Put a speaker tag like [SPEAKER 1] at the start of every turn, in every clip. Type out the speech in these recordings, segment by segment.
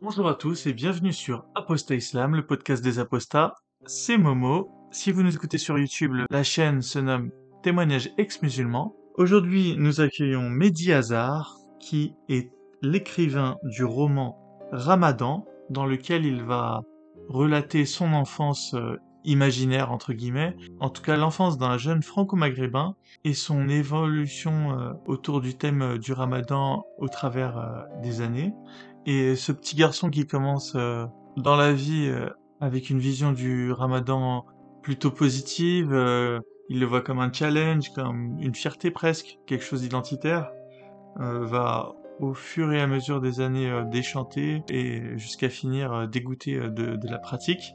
[SPEAKER 1] Bonjour à tous et bienvenue sur Apostat Islam, le podcast des apostats. C'est Momo. Si vous nous écoutez sur YouTube, la chaîne se nomme Témoignages ex-musulmans. Aujourd'hui, nous accueillons Mehdi Hazar, qui est l'écrivain du roman Ramadan, dans lequel il va relater son enfance euh, imaginaire entre guillemets, en tout cas l'enfance d'un jeune franco-maghrébin et son évolution euh, autour du thème euh, du ramadan au travers des années. Et ce petit garçon qui commence dans la vie avec une vision du ramadan plutôt positive, il le voit comme un challenge, comme une fierté presque, quelque chose d'identitaire, va au fur et à mesure des années euh, déchanter et jusqu'à finir euh, dégoûté euh, de, de, la pratique.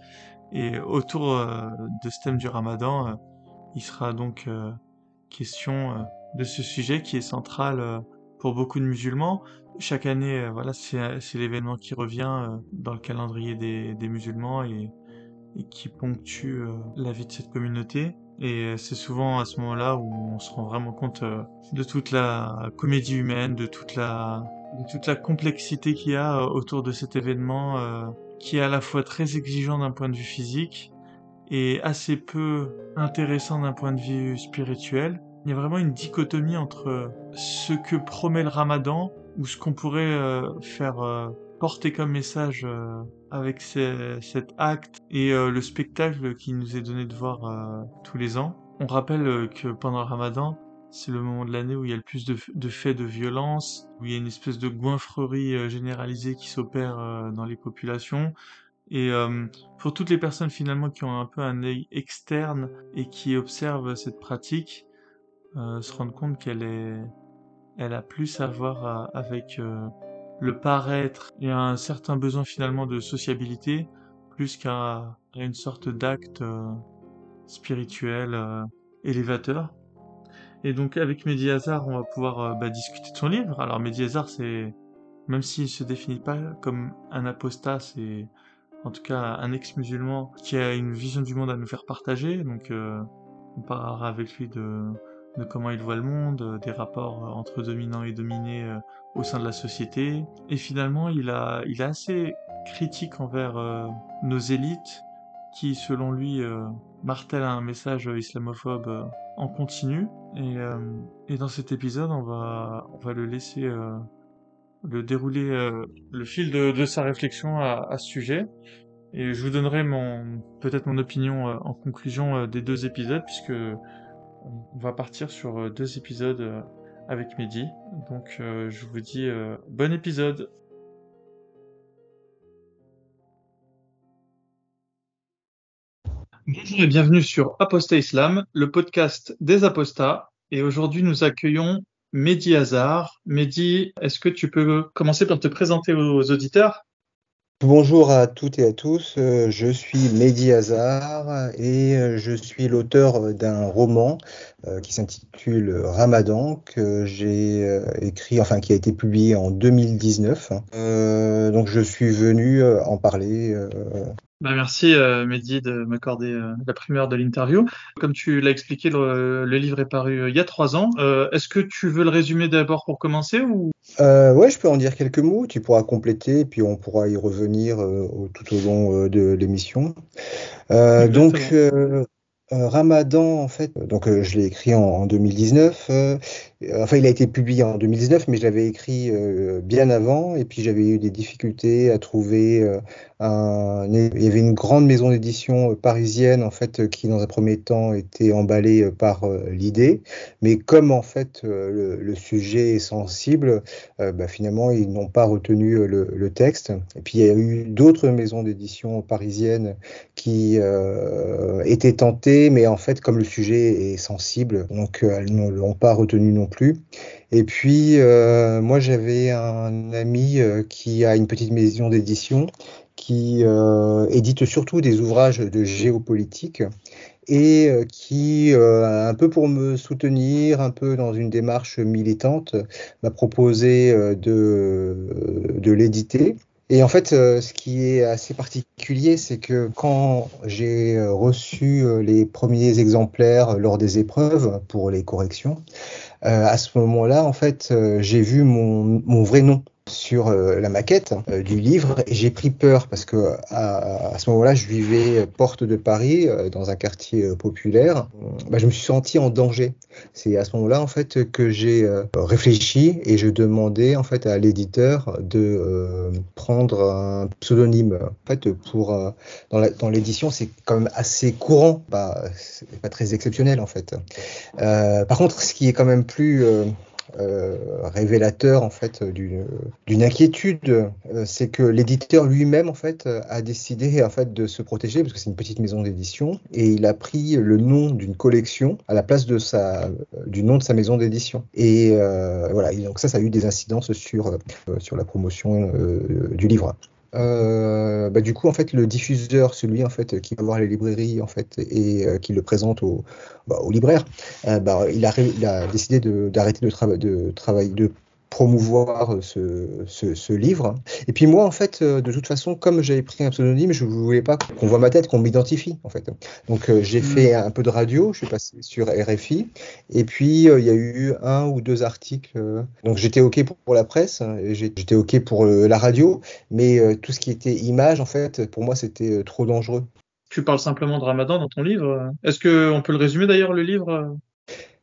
[SPEAKER 1] Et autour de ce thème du ramadan, il sera donc question de ce sujet qui est central pour beaucoup de musulmans. Chaque année, voilà, c'est l'événement qui revient dans le calendrier des, musulmans et, qui ponctue la vie de cette communauté. Et c'est souvent à ce moment-là où on se rend vraiment compte euh, de toute la comédie humaine, de toute la, complexité qu'il y a euh, autour de cet événement, euh, qui est à la fois très exigeant d'un point de vue physique et assez peu intéressant d'un point de vue spirituel. Il y a vraiment une dichotomie entre ce que promet le ramadan ou ce qu'on pourrait faire porter comme message avec cet acte et euh, le spectacle qui nous est donné de voir euh, tous les ans. On rappelle euh, que pendant le ramadan, c'est le moment de l'année où il y a le plus de, de, faits de violence, où il y a une espèce de goinfrerie généralisée qui s'opère dans les populations. Et pour toutes les personnes finalement qui ont un peu un œil externe et qui observent cette pratique, se rendre compte qu'elle est, elle a plus à voir avec le paraître et un certain besoin finalement de sociabilité plus qu'à une sorte d'acte euh, spirituel euh, élévateur. Et donc avec Mehdi on va pouvoir euh, bah, discuter de son livre. Alors Mehdi c'est même s'il se définit pas comme un apostat, c'est en tout cas un ex-musulman qui a une vision du monde à nous faire partager. Donc on parlera avec lui de de comment il voit le monde, euh, des rapports euh, entre dominants et dominés euh, au sein de la société. Et finalement, il, a, il est assez critique envers nos élites qui, selon lui, martèlent un message islamophobe en continu. Et, et, dans cet épisode, on va, on va le laisser le dérouler le fil de, de sa réflexion à, à, ce sujet. Et je vous donnerai mon peut-être mon opinion en conclusion des deux épisodes, puisque on va partir sur euh, deux épisodes euh, avec Mehdi. Donc euh, je vous dis bon épisode. Bonjour et bienvenue sur Apostat Islam, le podcast des apostats. Et aujourd'hui nous accueillons Mehdi Hazar. Mehdi, est-ce que tu peux commencer par te présenter aux auditeurs?
[SPEAKER 2] Bonjour à toutes et à tous, euh, je suis Mehdi Hazar et euh, je suis l'auteur d'un roman euh, qui s'intitule Ramadan que j'ai écrit, enfin qui a été publié en 2019. donc je suis venu en parler
[SPEAKER 1] bah, merci euh, Mehdi de m'accorder euh, la primeur de l'interview. Comme tu l'as expliqué, le, livre est paru euh, il y a trois ans. Euh, est-ce que tu veux le résumer d'abord pour commencer ou?
[SPEAKER 2] Ouais, je peux en dire quelques mots. Tu pourras compléter, puis on pourra y revenir tout au long de l'émission. donc Ramadan, en fait, donc je l'ai écrit en, en 2019. Enfin, il a été publié en 2019, mais je l'avais écrit bien avant, et puis j'avais eu des difficultés à trouver il y avait une grande maison d'édition euh, parisienne en fait euh, qui dans un premier temps était emballée euh, par l'idée, mais comme en fait le, sujet est sensible, bah, finalement ils n'ont pas retenu le, texte. Et puis il y a eu d'autres maisons d'édition parisiennes qui étaient tentées, mais en fait comme le sujet est sensible, donc elles ne l'ont pas retenu non Et puis moi j'avais un ami qui a une petite maison d'édition qui euh, édite surtout des ouvrages de géopolitique et euh, qui, euh, un peu pour me soutenir, un peu dans une démarche militante, m'a proposé de l'éditer. Et en fait, ce qui est assez particulier, c'est que quand j'ai reçu les premiers exemplaires lors des épreuves pour les corrections, à ce moment-là, en fait, j'ai vu mon, mon vrai nom sur la maquette du livre et j'ai pris peur parce que à, ce moment-là, je vivais porte de Paris dans un quartier populaire. Bah, je me suis senti en danger. C'est à ce moment-là en fait que j'ai réfléchi et je demandais en fait à l'éditeur de prendre un pseudonyme. En fait, pour dans l'édition, c'est quand même assez courant. Bah, pas très exceptionnel en fait. Euh, par contre, ce qui est quand même plus euh, euh, révélateur en fait d'une inquiétude, c'est que l'éditeur lui-même en fait a décidé en fait de se protéger parce que c'est une petite maison d'édition et il a pris le nom d'une collection à la place de sa du nom de sa maison d'édition et voilà donc ça ça a eu des incidences sur sur la promotion du livre. Euh, bah, du coup, en fait, le diffuseur, celui en fait qui va voir les librairies en fait et euh, qui le présente au, bah, au libraire, euh, bah, il, a, il a décidé d'arrêter de, de, de travailler, de promouvoir ce, ce, ce, livre. Et puis moi, en fait, euh, de toute façon, comme j'avais pris un pseudonyme, je ne voulais pas qu'on voit ma tête, qu'on m'identifie, en fait. Donc euh, j'ai hmm. fait un peu de radio, je suis passé sur RFI, et puis euh, il y a eu un ou deux articles. donc j'étais OK pour, pour, la presse, j'étais OK pour la radio, mais tout ce qui était image, en fait, pour moi, c'était trop dangereux.
[SPEAKER 1] Tu parles simplement de Ramadan dans ton livre. Est-ce qu'on peut le résumer d'ailleurs, le livre?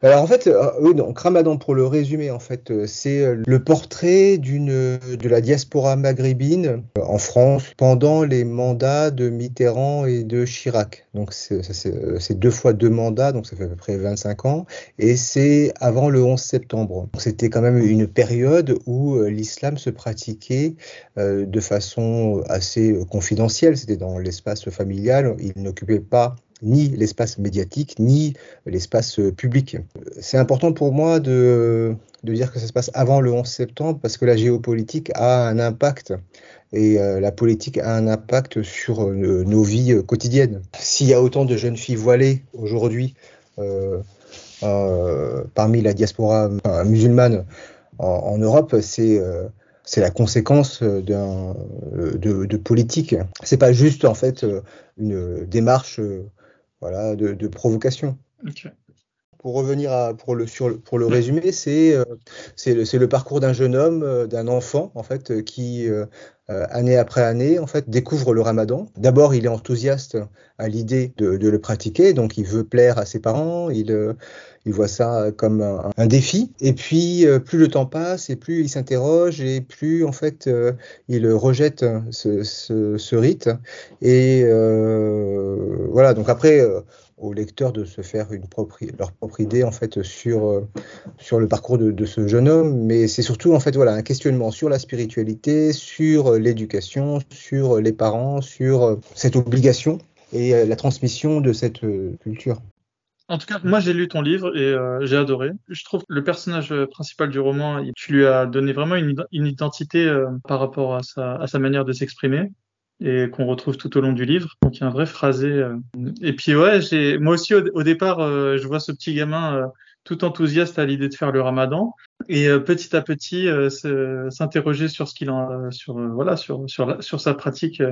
[SPEAKER 2] Alors en fait, euh, oui, donc Ramadan pour le résumer, en fait, euh, c'est euh, le portrait d'une de la diaspora maghrébine en France pendant les mandats de Mitterrand et de Chirac. Donc c'est deux fois deux mandats, donc ça fait à peu près 25 ans, et c'est avant le 11 septembre. C'était quand même une période où l'islam se pratiquait de façon assez confidentielle. C'était dans l'espace familial. Il n'occupait pas ni l'espace médiatique, ni l'espace public. C'est important pour moi de, de, dire que ça se passe avant le 11 septembre parce que la géopolitique a un impact et euh, la politique a un impact sur euh, nos vies quotidiennes. S'il y a autant de jeunes filles voilées aujourd'hui euh, parmi la diaspora musulmane en, Europe, c'est c'est la conséquence de, de, politique. C'est pas juste en fait une démarche voilà, de, provocation. Pour revenir à, pour le, sur, pour le résumer, c'est euh, c'est le, le, parcours d'un jeune homme, euh, d'un enfant, en fait, qui, euh, année après année, en fait, découvre le ramadan. D'abord, il est enthousiaste à l'idée de, de, le pratiquer, donc il veut plaire à ses parents, il, il voit ça comme un, défi. Et puis, plus le temps passe, et plus il s'interroge, et plus, en fait, il rejette ce, rite. Et voilà, donc après, euh, aux lecteurs de se faire une propre, leur propre idée en fait sur, euh, sur le parcours de, ce jeune homme, mais c'est surtout en fait voilà un questionnement sur la spiritualité, sur l'éducation, sur les parents, sur cette obligation et la transmission de cette culture.
[SPEAKER 1] En tout cas, moi j'ai lu ton livre et euh, j'ai adoré. Je trouve que le personnage principal du roman, tu lui as donné vraiment une, identité par rapport à sa, à sa manière de s'exprimer et qu'on retrouve tout au long du livre. Donc il y a un vrai phrasé. Euh. Et puis ouais, moi aussi au, départ, euh, je vois ce petit gamin euh, tout enthousiaste à l'idée de faire le Ramadan et petit à petit s'interroger sur ce qu'il en sur voilà sur sur sur sa pratique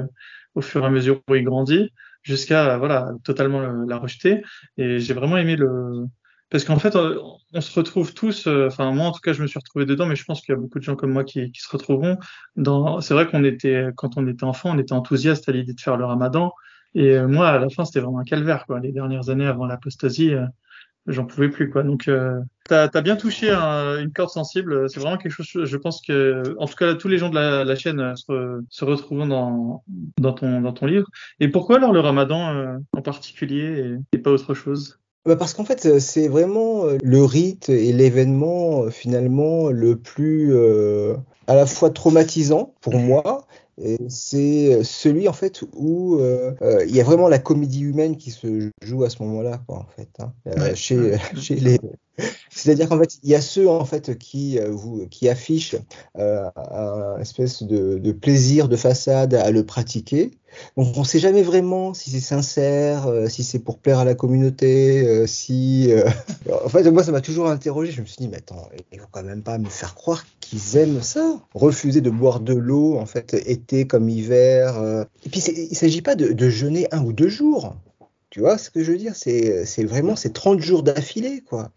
[SPEAKER 1] au fur et à mesure où il grandit jusqu'à voilà totalement la rejeter. Et j'ai vraiment aimé le parce qu'en fait, euh, on se retrouve tous, euh, enfin moi en tout cas, je me suis retrouvé dedans, mais je pense qu'il y a beaucoup de gens comme moi qui, qui se retrouveront. Dans... C'est vrai qu'on était, quand on était enfant, on était enthousiaste à l'idée de faire le ramadan. Et euh, moi, à la fin, c'était vraiment un calvaire. Quoi. Les dernières années avant l'apostasie, j'en pouvais plus. Quoi. Donc, euh, tu as, bien touché une corde sensible. C'est vraiment quelque chose, je pense que, en tout cas, tous les gens de la, chaîne se, se retrouvent dans, dans, ton, dans ton livre. Et pourquoi alors le ramadan en particulier et, pas autre chose?
[SPEAKER 2] Bah, parce qu'en fait, euh, c'est vraiment euh, le rite et l'événement euh, finalement le plus à la fois traumatisant pour moi. C'est celui en fait où il y a vraiment la comédie humaine qui se joue à ce moment-là, en fait, hein, chez, chez les c'est-à-dire qu'en fait, il y a ceux en fait qui vous qui affichent euh, un espèce de, de, plaisir de façade à le pratiquer, on ne sait jamais vraiment si c'est sincère, euh, si c'est pour plaire à la communauté, euh, si. Euh, en fait, moi, ça m'a toujours interrogé. Je me suis dit, mais attends, ils vont quand même pas me faire croire qu'ils aiment ça. Refuser de boire de l'eau, en fait, été comme hiver. Et puis, il ne s'agit pas de, jeûner un ou deux jours. Tu vois ce que je veux dire? C'est vraiment c'est 30 jours d'affilée, quoi.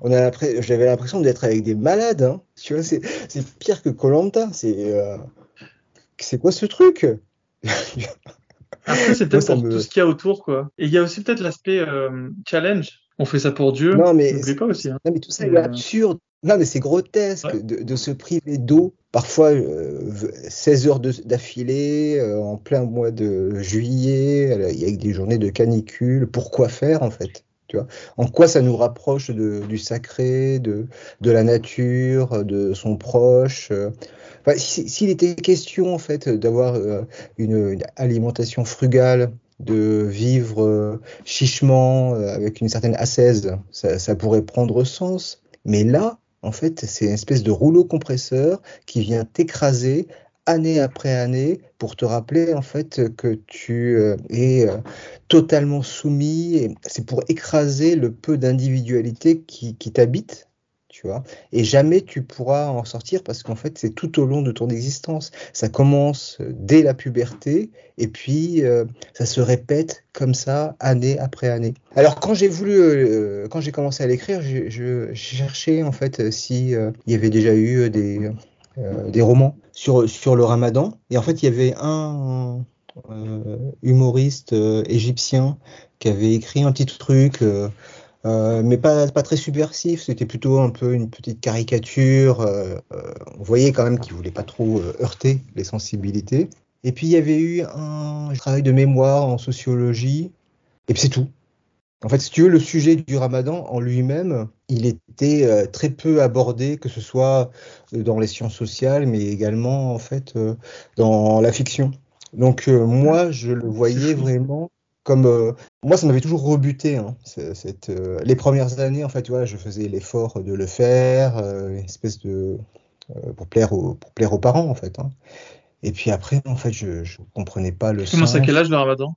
[SPEAKER 2] on a j'avais l'impression d'être avec des malades. Hein. Tu vois, c'est pire que Colanta. C'est c'est quoi ce truc?
[SPEAKER 1] Après, c'est peut-être pour tout ce qu'il y a autour, quoi. Et il y a aussi peut-être l'aspect euh, challenge. On fait ça pour Dieu.
[SPEAKER 2] Non, mais
[SPEAKER 1] pas aussi. Hein.
[SPEAKER 2] Non, mais tout ça est euh, absurde. Non, mais c'est grotesque de, se priver d'eau, parfois 16 euh, heures d'affilée, en plein mois de juillet, avec des journées de canicule. Pourquoi faire, en fait? Tu vois en quoi ça nous rapproche de, du sacré, de, de la nature, de son proche s'il était question en fait d'avoir euh, une, alimentation frugale, de vivre euh, chichement euh, avec une certaine ascèse, ça, pourrait prendre sens. Mais là, en fait, c'est une espèce de rouleau compresseur qui vient t'écraser année après année pour te rappeler en fait que tu es totalement soumis. C'est pour écraser le peu d'individualité qui, t'habite vois. Et jamais tu pourras en sortir parce qu'en fait, c'est tout au long de ton existence. Ça commence euh, dès la puberté et puis euh, ça se répète comme ça année après année. Alors quand j'ai voulu, euh, quand j'ai commencé à l'écrire, je, cherchais en fait si il y avait déjà eu des des romans sur sur le Ramadan. Et en fait, il y avait un humoriste égyptien qui avait écrit un petit truc euh, mais pas, pas très subversif, c'était plutôt un peu une petite caricature. Euh, euh, on voyait quand même qu'il voulait pas trop heurter les sensibilités. Et puis il y avait eu un travail de mémoire en sociologie, et puis c'est tout. En fait, si tu veux, le sujet du ramadan en lui-même, il était très peu abordé, que ce soit dans les sciences sociales, mais également en fait dans la fiction. Donc moi, je le voyais vraiment comme euh, moi, ça m'avait toujours rebuté. Hein, cette, euh, les premières années, en fait, tu vois, je faisais l'effort de le faire, euh, une espèce de pour plaire aux pour plaire aux parents, en fait. Hein. Et puis après, en fait, je, ne comprenais pas le.
[SPEAKER 1] Comment à quel âge le Ramadan?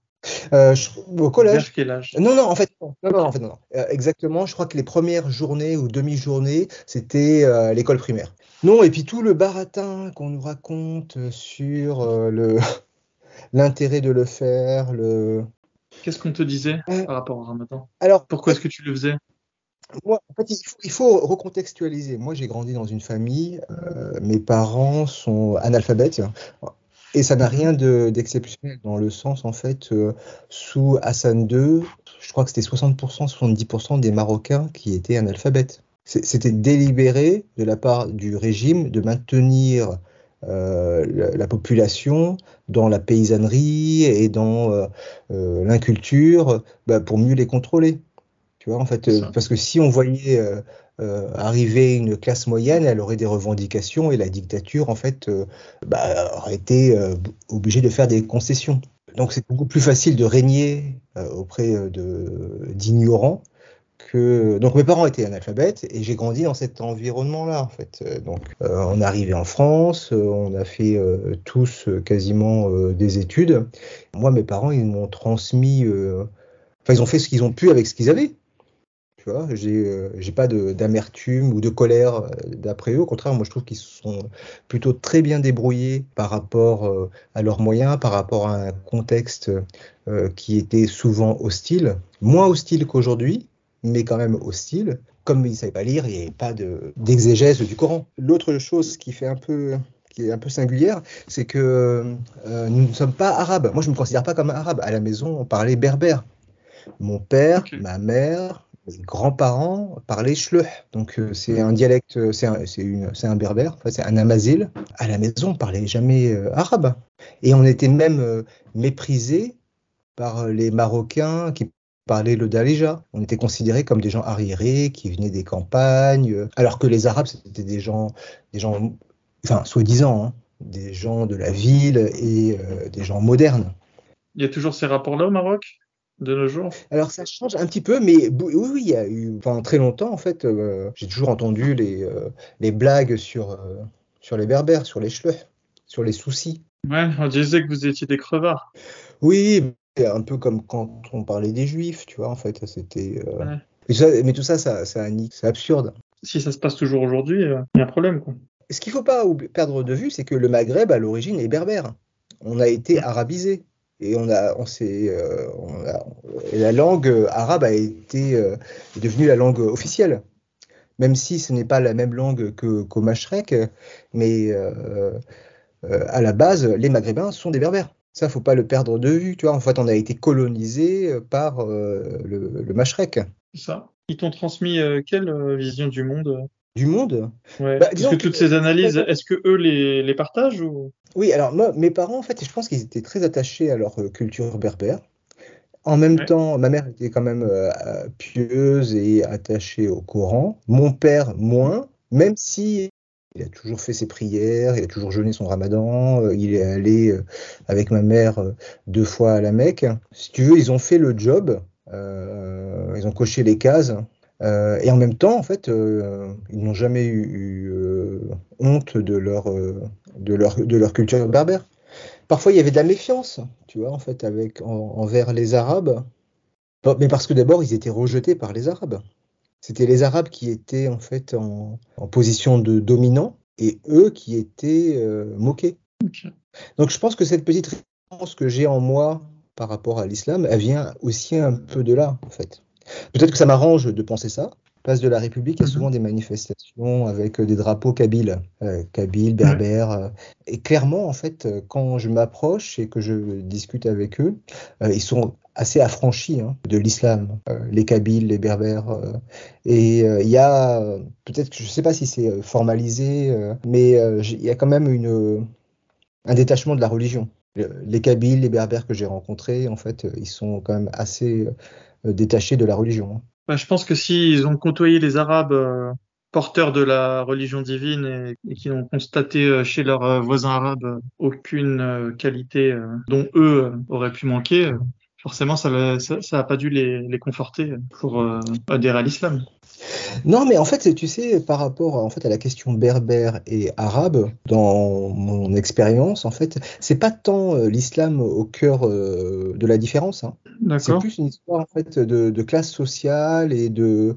[SPEAKER 2] Au collège.
[SPEAKER 1] quel âge
[SPEAKER 2] Non, non, en fait, non, non, en fait, non. exactement, je crois que les premières journées ou demi-journées, c'était à l'école primaire. Non, et puis tout le baratin qu'on nous raconte sur le l'intérêt de le faire, le
[SPEAKER 1] Qu'est-ce qu'on te disait par rapport au ramadan Alors, pourquoi est-ce que tu le faisais?
[SPEAKER 2] Moi, en fait, il faut, recontextualiser. Moi, j'ai grandi dans une famille. Euh, mes parents sont analphabètes. Et ça n'a rien d'exceptionnel dans le sens, en fait, euh, sous Hassan II, je crois que c'était 60%, 70% des Marocains qui étaient analphabètes. C'était délibéré de la part du régime de maintenir euh, la, population dans la paysannerie et dans euh, euh, l'inculture bah, pour mieux les contrôler. Tu vois, en fait, parce que si on voyait arriver une classe moyenne, elle aurait des revendications et la dictature, en fait, bah, aurait été obligée de faire des concessions. Donc c'est beaucoup plus facile de régner auprès d'ignorants donc mes parents étaient analphabètes et j'ai grandi dans cet environnement-là en fait. Euh, donc euh, on est arrivé en France, euh, on a fait tous quasiment des études. Moi mes parents ils m'ont transmis, enfin ils ont fait ce qu'ils ont pu avec ce qu'ils avaient. Tu vois, j'ai pas d'amertume ou de colère d'après eux. Au contraire, moi je trouve qu'ils sont plutôt très bien débrouillés par rapport à leurs moyens, par rapport à un contexte qui était souvent hostile, moins hostile qu'aujourd'hui, mais quand même hostile. Comme il ne savait pas lire, il n'y avait pas d'exégèse du Coran. L'autre chose qui fait un peu qui est un peu singulière, c'est que euh, nous ne sommes pas arabes. Moi, je ne me considère pas comme arabe. À la maison, on parlait berbère. Mon père, ma mère, grands-parents parlaient chleuh. Donc, euh, c'est un dialecte, c'est un, berbère, c'est un amazil. À la maison, on parlait jamais euh, arabe. Et on était même méprisé par les Marocains qui parlait le Dalija. On était considérés comme des gens arriérés qui venaient des campagnes, alors que les Arabes c'était des gens, des gens, enfin soi-disant, hein, des gens de la ville et euh, des gens modernes.
[SPEAKER 1] Il y a toujours ces rapports-là au Maroc? De nos jours
[SPEAKER 2] Alors ça change un petit peu, mais oui, oui, il y a eu pendant très longtemps en fait, euh, j'ai toujours entendu les, euh, les blagues sur, sur les berbères, sur les chleux, sur les soucis.
[SPEAKER 1] Ouais, on disait que vous étiez des crevards.
[SPEAKER 2] Oui, un peu comme quand on parlait des juifs, tu vois, en fait, c'était. Euh, mais, tout ça, ça, ça c'est absurde.
[SPEAKER 1] Si ça se passe toujours aujourd'hui, euh, il y a un problème, quoi.
[SPEAKER 2] Ce qu'il ne faut pas perdre de vue, c'est que le Maghreb, à l'origine, est berbère. On a été arabisé. Et on a, on s'est, euh, la langue arabe a été est devenue la langue officielle, même si ce n'est pas la même langue que qu'au Mashrek, mais à la base, les Maghrébins sont des Berbères. Ça, faut pas le perdre de vue, tu vois. En fait, on a été colonisé par le, le Mashrek.
[SPEAKER 1] Ça. Ils t'ont transmis quelle vision du monde
[SPEAKER 2] du monde.
[SPEAKER 1] Ouais. Bah, que toutes ces analyses, est-ce que eux les, les partagent ou...
[SPEAKER 2] Oui, alors moi, mes parents, en fait, je pense qu'ils étaient très attachés à leur euh, culture berbère. En même temps, ma mère était quand même euh, pieuse et attachée au Coran. Mon père, moins, même si il a toujours fait ses prières, il a toujours jeûné son ramadan, euh, il est allé avec ma mère deux fois à la Mecque. Si tu veux, ils ont fait le job, ils ont coché les cases, euh, et en même temps, en fait, euh, ils n'ont jamais eu, euh, honte de leur, de, leur, de leur culture berbère. Parfois, il y avait de la méfiance, tu vois, en fait, avec, envers les Arabes. Mais parce que d'abord, ils étaient rejetés par les Arabes. C'était les Arabes qui étaient, en fait, en, en position de dominant et eux qui étaient moqués. Donc, je pense que cette petite réponse que j'ai en moi par rapport à l'islam, elle vient aussi un peu de là, en fait. Peut-être que ça m'arrange de penser ça. Place de la République, il y a mhm. souvent des manifestations avec euh, des drapeaux kabyles, euh, kabyles, berbères. Euh. et clairement, en fait, quand je m'approche et que je discute avec eux, ils sont assez affranchis hein, de l'islam, les kabyles, les berbères. et il y a, peut-être que je ne sais pas si c'est formalisé, mais il y a quand même une, un détachement de la religion. Les kabyles, les berbères que j'ai rencontrés, en fait, ils sont quand même assez euh, détachés de la religion.
[SPEAKER 1] Bah, je pense que s'ils ont côtoyé les Arabes euh, porteurs de la religion divine et, qui ont constaté euh, chez leurs voisins arabes aucune qualité dont eux auraient pu manquer, forcément ça n'a pas dû les conforter pour adhérer à l'islam.
[SPEAKER 2] Non, mais en fait, tu sais, par rapport en fait à la question berbère et arabe, dans mon expérience, en fait, c'est pas tant euh, l'islam au cœur euh, de la différence. Hein. C'est plus une histoire en fait de, classe sociale et de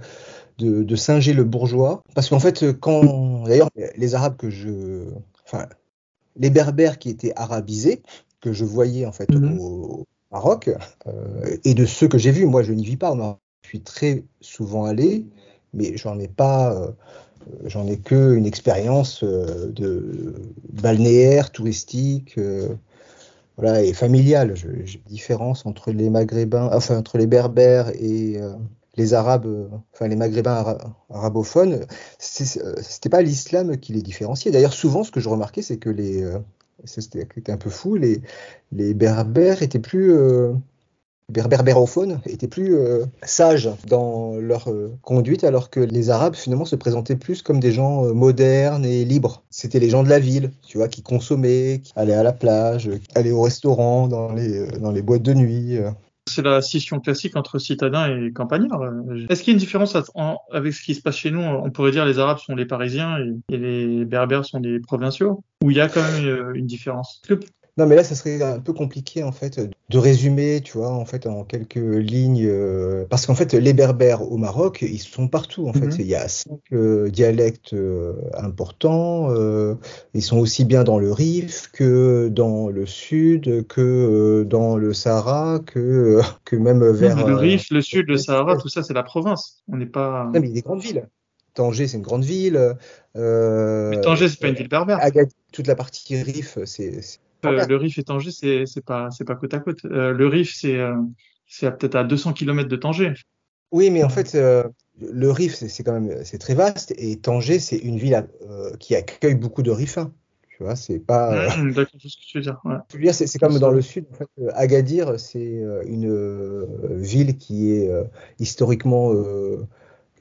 [SPEAKER 2] de, singer le bourgeois. Parce qu'en fait, quand d'ailleurs les Arabes que je, enfin, les Berbères qui étaient arabisés, que je voyais en fait mhm. au, Maroc, euh, et de ceux que j'ai vus, moi je n'y vis pas au Maroc. Je suis très souvent allé mais j'en ai pas, euh, j'en ai que une expérience euh, de balnéaire, touristique, euh, voilà, et familiale. J'ai différence entre les Maghrébins, enfin entre les Berbères et les Arabes, enfin les Maghrébins arabophones, c'était pas l'islam qui les différenciait. D'ailleurs, souvent, ce que je remarquais, c'est que les, c'était un peu fou, les, les Berbères étaient plus berbérophones étaient plus euh, sages dans leur euh, conduite, alors que les Arabes finalement se présentaient plus comme des gens euh, modernes et libres. C'était les gens de la ville, tu vois, qui consommaient, qui allaient à la plage, qui allaient au restaurant, dans les, dans les boîtes de nuit.
[SPEAKER 1] C'est la scission classique entre citadins et campagnards. Est-ce qu'il y a une différence avec ce qui se passe chez nous? On pourrait dire les Arabes sont les Parisiens et, les Berbères sont les provinciaux? Ou il y a quand même une différence?
[SPEAKER 2] Non, mais là, ça serait un peu compliqué en fait de résumer, tu vois, en fait, en quelques lignes, euh, parce qu'en fait, les Berbères au Maroc, ils sont partout. En fait, mhm. il y a cinq euh, dialectes euh, importants. ils sont aussi bien dans le Rif que dans le Sud, que dans le Sahara, que que même vers.
[SPEAKER 1] le Rif, le Sud, le Sahara, tout ça, c'est la province. On n'est pas.
[SPEAKER 2] Non, mais il y a des grandes villes. Tanger, c'est une grande ville.
[SPEAKER 1] mais Tanger, c'est pas une ville berbère.
[SPEAKER 2] toute la partie Rif, c'est
[SPEAKER 1] euh, le Rif et Tanger, c'est c'est pas c'est pas côte à côte. Euh, le Rif, c'est euh, c'est peut-être à 200 km de Tanger.
[SPEAKER 2] Oui, mais en fait, le Rif, c'est quand même c'est très vaste et Tanger, c'est une ville qui accueille beaucoup de Rifins. Tu vois, c'est pas.
[SPEAKER 1] D'accord, c'est ce que tu veux dire.
[SPEAKER 2] Ouais. C'est comme dans le sud. En fait, Agadir, c'est une ville qui est historiquement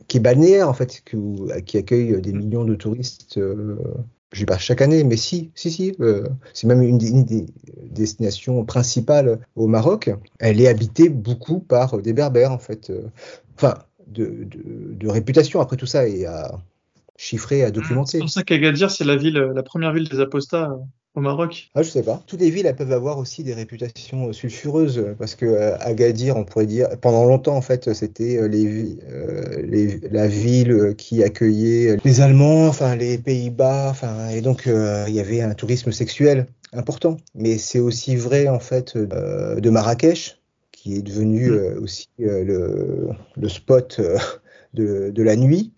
[SPEAKER 2] qui est balnéaire en fait, qui, qui accueille des mmh. millions de touristes je vais pas chaque année, mais si, si, si. Euh, c'est même une, des destinations principales au Maroc. Elle est habitée beaucoup par des Berbères, en fait. Euh, enfin, de, de, réputation. Après tout ça et à chiffrer, à documenter. C'est
[SPEAKER 1] pour ça qu'Agadir, c'est la ville, la première ville des apostats au Maroc
[SPEAKER 2] ah, Je sais pas. Toutes les villes elles peuvent avoir aussi des réputations euh, sulfureuses parce que euh, Agadir, on pourrait dire, pendant longtemps en fait, c'était euh, les, les, la ville qui accueillait les Allemands, enfin les Pays-Bas, enfin et donc il y avait un tourisme sexuel important. Mais c'est aussi vrai en fait de Marrakech, qui est devenu mm. aussi le, le, spot de, de, la nuit.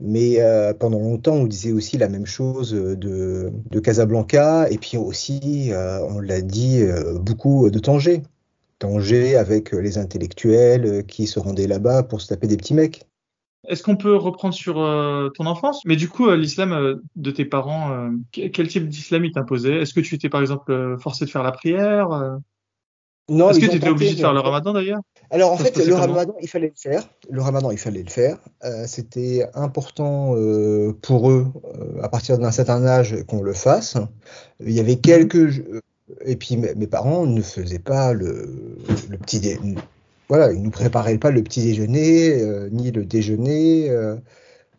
[SPEAKER 2] Mais pendant longtemps, on disait aussi la même chose de, de Casablanca, et puis aussi, on l'a dit beaucoup de Tanger. Tanger avec les intellectuels qui se rendaient là-bas pour se taper des petits mecs.
[SPEAKER 1] Est-ce qu'on peut reprendre sur euh, ton enfance? Mais du coup, euh, l'islam euh, de tes parents, quel type d'islam ils t'imposaient? Est-ce que tu étais par exemple forcé de faire la prière
[SPEAKER 2] Non.
[SPEAKER 1] Est-ce que tu étais obligé de faire le ramadan d'ailleurs?
[SPEAKER 2] Alors en fait, le ramadan, il fallait le faire. Le ramadan, il fallait le faire. C'était important pour eux, à partir d'un certain âge, qu'on le fasse. Il y avait mhm. quelques... Et puis mes parents ne faisaient pas le, le petit voilà, ils nous préparaient pas le petit déjeuner euh, ni le déjeuner euh,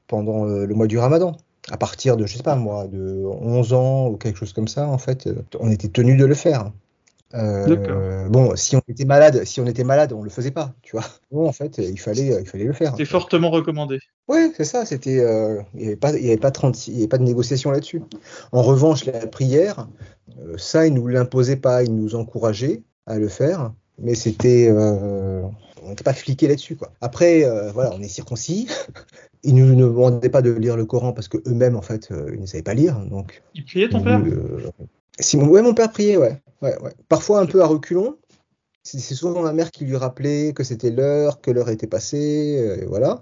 [SPEAKER 2] pendant euh, le mois du Ramadan. À partir de, je sais pas moi, de 11 ans ou quelque chose comme ça, en fait, on était tenu de le faire. Bon, si on était malade, si on était malade, on le faisait pas, tu vois. Bon, en fait, il fallait, il fallait le faire.
[SPEAKER 1] C'était fortement recommandé.
[SPEAKER 2] Oui, c'est ça. C'était, il n'y avait pas, il y avait pas 30, il y avait pas de négociation là-dessus. En revanche, la prière, ça, ils nous l'imposaient pas, ils nous encourageaient à le faire mais c'était euh, on n'était pas fliqué là-dessus quoi. Après euh, voilà, on est circoncis. Ils nous ne demandaient pas de lire le Coran parce que eux-mêmes en fait euh, ils ne savaient pas lire donc.
[SPEAKER 1] Il priait ton père?
[SPEAKER 2] Si, Ouais, mon père priait ouais. ouais, ouais. Parfois un peu à reculons. C'est souvent ma mère qui lui rappelait que c'était l'heure, que l'heure était passée, voilà.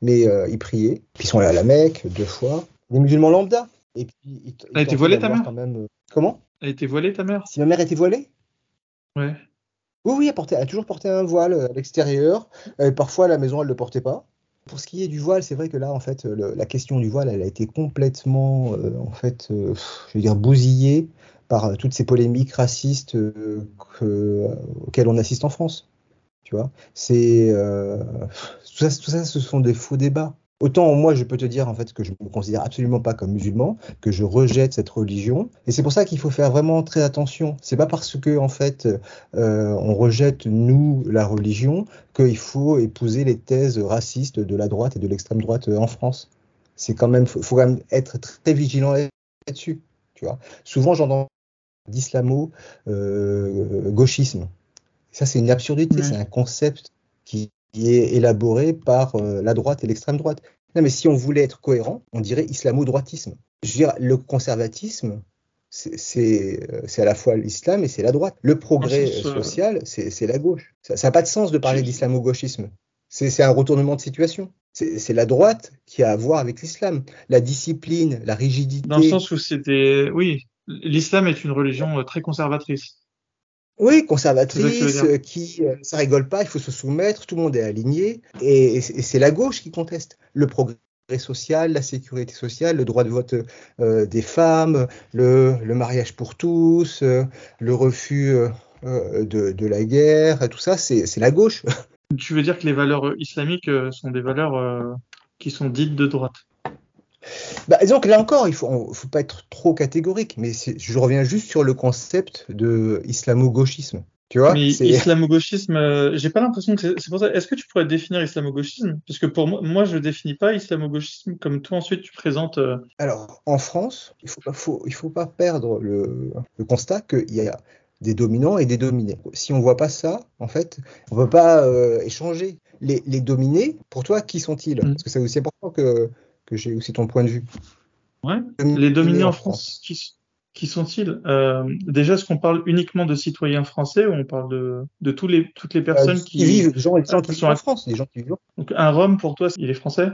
[SPEAKER 2] Mais il priait. Puis ils sont allés à la Mecque deux fois. Des musulmans lambda. Et
[SPEAKER 1] puis, Elle était voilée ta mère
[SPEAKER 2] même... Comment?
[SPEAKER 1] Elle était voilée ta mère?
[SPEAKER 2] Si ma mère était voilée?
[SPEAKER 1] Ouais.
[SPEAKER 2] Oui, oui, elle, a toujours porté un voile euh, à l'extérieur. parfois, à la maison, elle ne le portait pas. Pour ce qui est du voile, c'est vrai que là, en fait, la question du voile, elle a été complètement, euh, en fait, euh, je veux dire, bousillée par toutes ces polémiques racistes auxquelles on assiste en France. Tu vois, c'est tout ça, tout ça, ce sont des faux débats. Autant moi, je peux te dire en fait que je me considère absolument pas comme musulman, que je rejette cette religion, et c'est pour ça qu'il faut faire vraiment très attention. C'est pas parce que en fait euh, on rejette nous la religion qu'il faut épouser les thèses racistes de la droite et de l'extrême droite en France. C'est quand même, faut, faut quand même être très vigilant là-dessus. Tu vois. Souvent j'entends d'islamo euh, gauchisme. Ça c'est une absurdité, c'est un concept qui qui est élaboré par euh, la droite et l'extrême droite. Non, mais si on voulait être cohérent, on dirait islamo-droitisme. Je veux dire, le conservatisme, c'est euh, à la fois l'islam et c'est la droite. Le progrès euh, social, c'est la gauche. Ça n'a pas de sens de parler d'islamo-gauchisme. C'est un retournement de situation. C'est la droite qui a à voir avec l'islam. La discipline, la rigidité.
[SPEAKER 1] Dans le sens où c'était. Oui, l'islam est une religion très conservatrice.
[SPEAKER 2] Oui, conservatrice, euh, qui euh, ça rigole pas, il faut se soumettre, tout le monde est aligné, et, c'est la gauche qui conteste. Le progrès social, la sécurité sociale, le droit de vote euh, des femmes, le, mariage pour tous, le refus de, la guerre, tout ça, c'est la gauche.
[SPEAKER 1] Tu veux dire que les valeurs islamiques sont des valeurs qui sont dites de droite?
[SPEAKER 2] Bah, disons que là encore, il ne faut, faut, pas être trop catégorique, mais je reviens juste sur le concept de islamo-gauchisme. Tu vois
[SPEAKER 1] Mais islamo-gauchisme, euh, j'ai pas l'impression que c'est pour ça. Est-ce que tu pourrais définir islamo-gauchisme? Parce que pour moi, moi, je définis pas islamo-gauchisme comme toi ensuite tu présentes. Euh.
[SPEAKER 2] Alors, en France, il faut pas, faut, il faut pas perdre le, le constat qu'il y a des dominants et des dominés. Si on voit pas ça, en fait, on peut pas euh, échanger. Les, les, dominés, pour toi, qui sont-ils? Mm. Parce que c'est aussi important que que j'ai aussi ton point de vue?
[SPEAKER 1] Ouais. Les dominés en France, qui, sont-ils? Euh, Déjà, est-ce qu'on parle uniquement de citoyens français ou on parle de, de tous les, toutes les euh, personnes qui,
[SPEAKER 2] vivent, les gens, qui sont en France, les gens qui vivent.
[SPEAKER 1] Donc un Rome pour toi, il est français?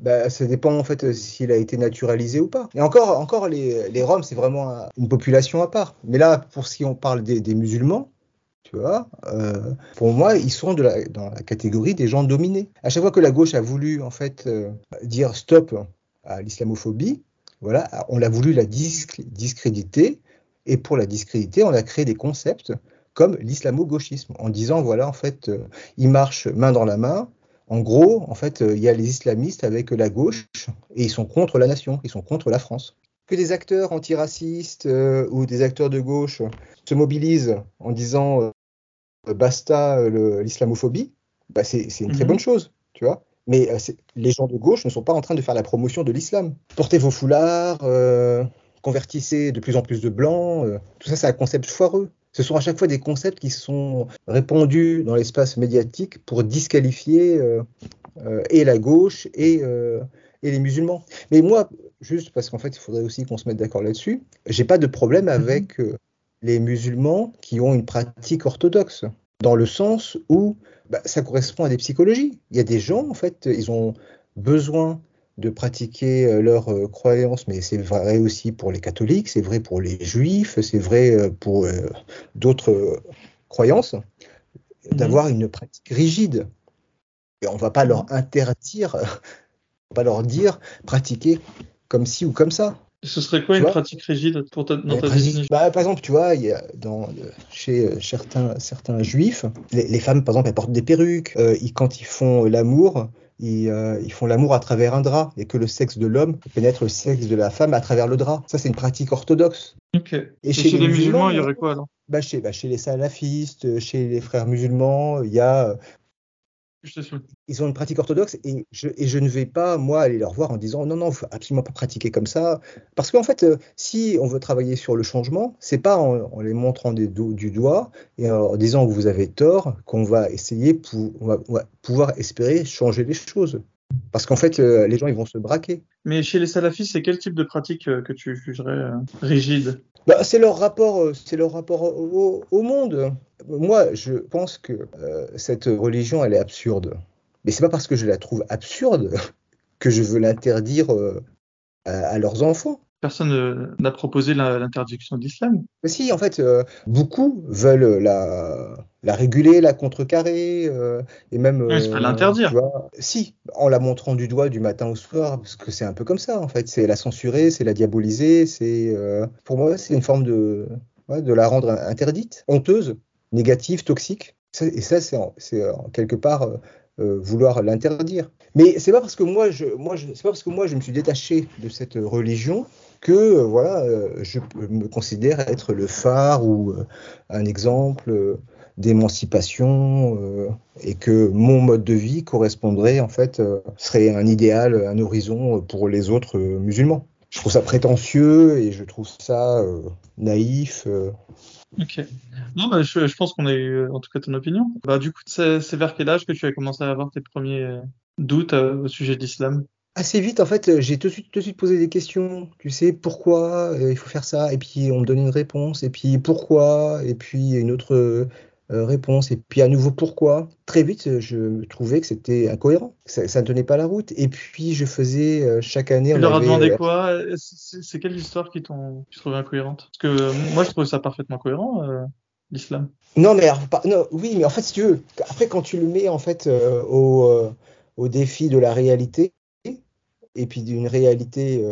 [SPEAKER 2] Bah, ça dépend en fait s'il a été naturalisé ou pas. Et encore, encore les, les Roms, c'est vraiment une population à part. Mais là, pour si on parle des, des musulmans, tu vois, euh, pour moi, ils sont dans la catégorie des gens dominés. À chaque fois que la gauche a voulu en fait euh, dire stop à l'islamophobie, voilà, on l'a voulu la discréditer, et pour la discréditer, on a créé des concepts comme l'islamo-gauchisme, en disant voilà, en fait, euh, ils marchent main dans la main. En gros, en fait, il y a les islamistes avec la gauche et ils sont contre la nation, ils sont contre la France que des acteurs antiracistes ou des acteurs de gauche se mobilisent en disant basta euh, l'islamophobie, bah c'est une très mhm. bonne chose, tu vois. Mais euh, les gens de gauche ne sont pas en train de faire la promotion de l'islam. Portez vos foulards, convertissez de plus en plus de blancs. Euh, tout ça, c'est un concept foireux. Ce sont à chaque fois des concepts qui sont répandus dans l'espace médiatique pour disqualifier euh, euh, et la gauche et, et, les musulmans. Mais moi, juste parce qu'en fait, il faudrait aussi qu'on se mette d'accord là-dessus, j'ai pas de problème avec les musulmans qui ont une pratique orthodoxe, dans le sens où bah, ça correspond à des psychologies. Il y a des gens, en fait, ils ont besoin de pratiquer euh, leurs euh, croyances, mais c'est vrai aussi pour les catholiques, c'est vrai pour les juifs, c'est vrai euh, pour d'autres croyances, mhm. d'avoir une pratique rigide. Et on ne va pas leur interdire, on va pas leur dire pratiquer comme ci ou comme ça.
[SPEAKER 1] Ce serait quoi une pratique rigide pour ta, dans ta
[SPEAKER 2] bah, Par exemple, tu vois, il y a dans, chez certains, certains juifs, les, femmes, par exemple, elles portent des perruques. quand ils font l'amour, euh, ils, font l'amour à travers un drap et que le sexe de l'homme pénètre le sexe de la femme à travers le drap. Ça, c'est une pratique orthodoxe.
[SPEAKER 1] Et, chez, les, musulmans, il y aurait quoi alors?
[SPEAKER 2] bah, chez, bah, chez les salafistes, chez les frères musulmans, il y a ils ont une pratique orthodoxe et je, ne vais pas, moi, aller leur voir en disant non, non, il faut absolument pas pratiquer comme ça. Parce qu'en fait, euh, si on veut travailler sur le changement, c'est pas en, les montrant des du doigt et en disant vous avez tort qu'on va essayer, pour, pouvoir espérer changer les choses. Parce qu'en fait, euh, les gens, ils vont se braquer.
[SPEAKER 1] Mais chez les salafistes, c'est quel type de pratique euh, que tu jugerais rigide?
[SPEAKER 2] Bah, C'est leur rapport, c'est leur rapport au, au monde. Moi, je pense que euh, cette religion, elle est absurde. Mais c'est pas parce que je la trouve absurde que je veux l'interdire euh, à, leurs enfants.
[SPEAKER 1] Personne n'a proposé l'interdiction de l'islam.
[SPEAKER 2] Si, en fait, euh, beaucoup veulent la, la réguler, la contrecarrer, et même.
[SPEAKER 1] Oui, pas l'interdire.
[SPEAKER 2] Si, en la montrant du doigt du matin au soir, parce que c'est un peu comme ça, en fait. C'est la censurer, c'est la diaboliser, c'est. pour moi, c'est une forme de. de la rendre interdite, honteuse négative, toxique. Et ça, c'est en, quelque part euh, euh, vouloir l'interdire. Mais c'est pas parce que moi, je, moi, je, pas parce que moi, je me suis détaché de cette religion que euh, voilà, je me considère être le phare ou un exemple d'émancipation et que mon mode de vie correspondrait en fait serait un idéal, un horizon pour les autres musulmans. Je trouve ça prétentieux et je trouve ça naïf.
[SPEAKER 1] Ok. Non, bah, je, pense qu'on a eu, en tout cas, ton opinion. Bah, du coup, c'est vers quel âge que tu as commencé à avoir tes premiers euh, doutes euh, au sujet de l'islam?
[SPEAKER 2] Assez vite, en fait, j'ai tout de suite, tout de suite posé des questions. Tu sais, pourquoi euh, il faut faire ça? Et puis, on me donne une réponse. Et puis, pourquoi? Et puis, une autre euh, réponse. Et puis à nouveau, pourquoi? Très vite, je trouvais que c'était incohérent, ça, ça, ne tenait pas la route. Et puis je faisais euh, chaque année.
[SPEAKER 1] Tu leur as demandé quoi? C'est quelle histoire qui t'ont trouvé incohérente? Parce que moi, je trouvais ça parfaitement cohérent, l'islam.
[SPEAKER 2] Non, mais non, oui, mais en fait, si tu veux, après quand tu le mets en fait au, au défi de la réalité, et puis d'une réalité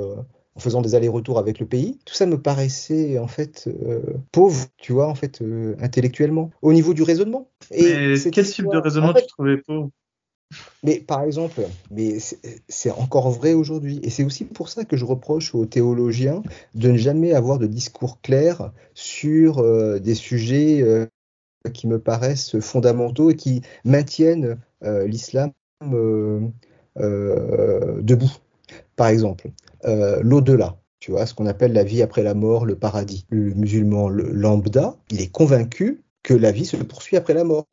[SPEAKER 2] en faisant des allers-retours avec le pays. Tout ça me paraissait en fait euh, pauvre, tu vois, en fait, euh, intellectuellement, au niveau du raisonnement.
[SPEAKER 1] Et quel type de raisonnement tu trouvais pauvre?
[SPEAKER 2] Mais par exemple, mais c'est encore vrai aujourd'hui, et c'est aussi pour ça que je reproche aux théologiens de ne jamais avoir de discours clair sur euh, des sujets qui me paraissent fondamentaux et qui maintiennent l'islam debout. Par exemple, euh, l'au-delà, tu vois, ce qu'on appelle la vie après la mort, le paradis. Le musulman le lambda, il est convaincu que la vie se poursuit après la mort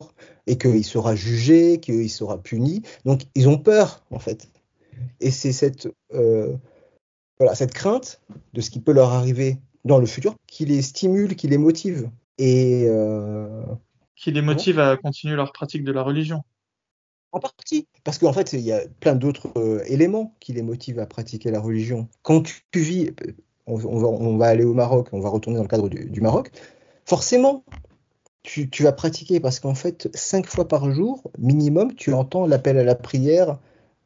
[SPEAKER 2] et qu'il sera jugé, qu'il sera puni. Donc ils ont peur en fait. Et c'est cette euh, voilà cette crainte de ce qui peut leur arriver dans le futur qui les stimule, qui les motive et euh,
[SPEAKER 1] qui les motive à continuer leur pratique de la religion.
[SPEAKER 2] En partie, parce qu'en fait, il y a plein d'autres euh, éléments qui les motivent à pratiquer la religion. Quand tu, vis, on, va, aller au Maroc, on va retourner dans le cadre du, Maroc, forcément, tu, vas pratiquer parce qu'en fait, cinq fois par jour, minimum, tu entends l'appel à la prière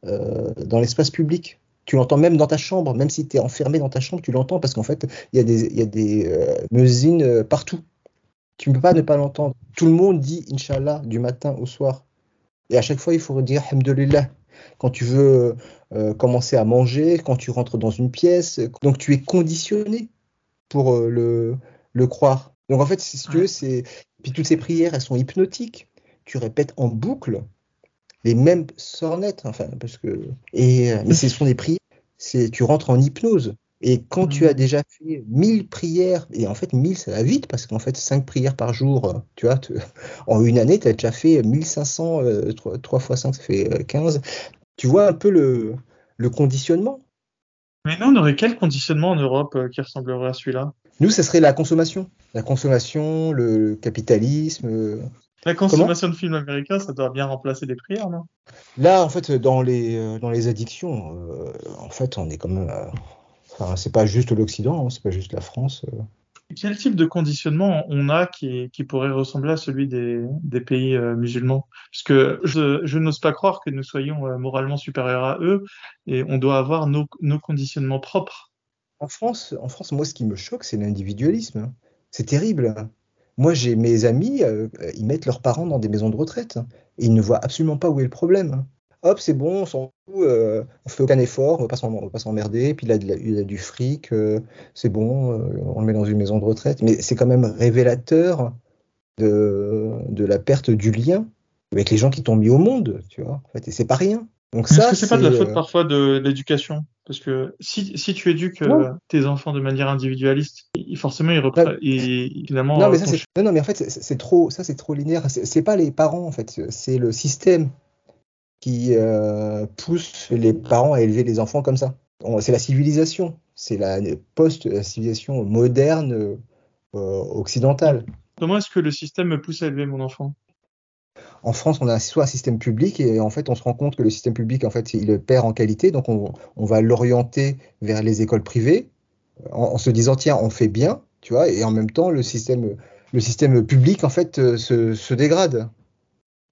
[SPEAKER 2] euh, dans l'espace public. Tu l'entends même dans ta chambre, même si tu es enfermé dans ta chambre, tu l'entends parce qu'en fait, il y a des, y euh, partout. Tu ne peux pas ne pas l'entendre. Tout le monde dit Inch'Allah du matin au soir. Et à chaque fois, il faut dire Alhamdulillah. Quand tu veux euh, commencer à manger, quand tu rentres dans une pièce, donc tu es conditionné pour euh, le, le, croire. Donc en fait, si tu veux, c'est. Puis toutes ces prières, elles sont hypnotiques. Tu répètes en boucle les mêmes sornettes, enfin, parce que. Et, euh, mais ce sont des prières, tu rentres en hypnose. Et quand tu as mmh. déjà fait 1000 prières, et en fait 1000 ça va vite parce qu'en fait 5 prières par jour, tu vois, en une année tu as déjà fait 1500, 3, x 5 ça fait 15. Tu vois un peu le, le conditionnement?
[SPEAKER 1] Mais nous on aurait quel conditionnement en Europe qui ressemblerait à celui-là?
[SPEAKER 2] Nous ça serait la consommation. La consommation, le capitalisme,
[SPEAKER 1] la consommation de films américains, ça doit bien remplacer des prières, non?
[SPEAKER 2] Là, en fait, dans les, euh, dans les addictions, euh, en fait, on est quand même. Euh, enfin, c'est pas juste l'Occident, hein, c'est pas juste la France.
[SPEAKER 1] Quel type de conditionnement on a qui, qui pourrait ressembler à celui des, des pays musulmans? Puisque je, je n'ose pas croire que nous soyons moralement supérieurs à eux et on doit avoir nos, nos conditionnements propres.
[SPEAKER 2] En France, en France, moi, ce qui me choque, c'est l'individualisme. C'est terrible. Moi, j'ai mes amis, euh, ils mettent leurs parents dans des maisons de retraite et ils ne voient absolument pas où est le problème. Hop, c'est bon, on s'en fout, euh, on fait aucun effort, on va pas s'emmerder, puis il a, il a, du fric, euh, c'est bon, on le met dans une maison de retraite. Mais c'est quand même révélateur de, de, la perte du lien avec les gens qui t'ont mis au monde, tu vois. En fait, et c'est pas rien.
[SPEAKER 1] Donc ça, Est-ce que c'est pas de la faute parfois de l'éducation? Parce que si, si tu éduques euh, tes enfants de manière individualiste, forcément ils reprennent.
[SPEAKER 2] non, mais ça, non, non, mais en fait, c'est trop, ça c'est trop linéaire. C'est pas les parents en fait, c'est le système qui euh, pousse les parents à élever les enfants comme ça. C'est la civilisation, c'est la post-civilisation moderne euh, occidentale.
[SPEAKER 1] Comment est-ce que le système me pousse à élever mon enfant?
[SPEAKER 2] En France, on a soit un système public et en fait, on se rend compte que le système public, en fait, il perd en qualité, donc on, va l'orienter vers les écoles privées en, se disant tiens, on fait bien, tu vois, et en même temps, le système, le système public, en fait, euh, se, dégrade.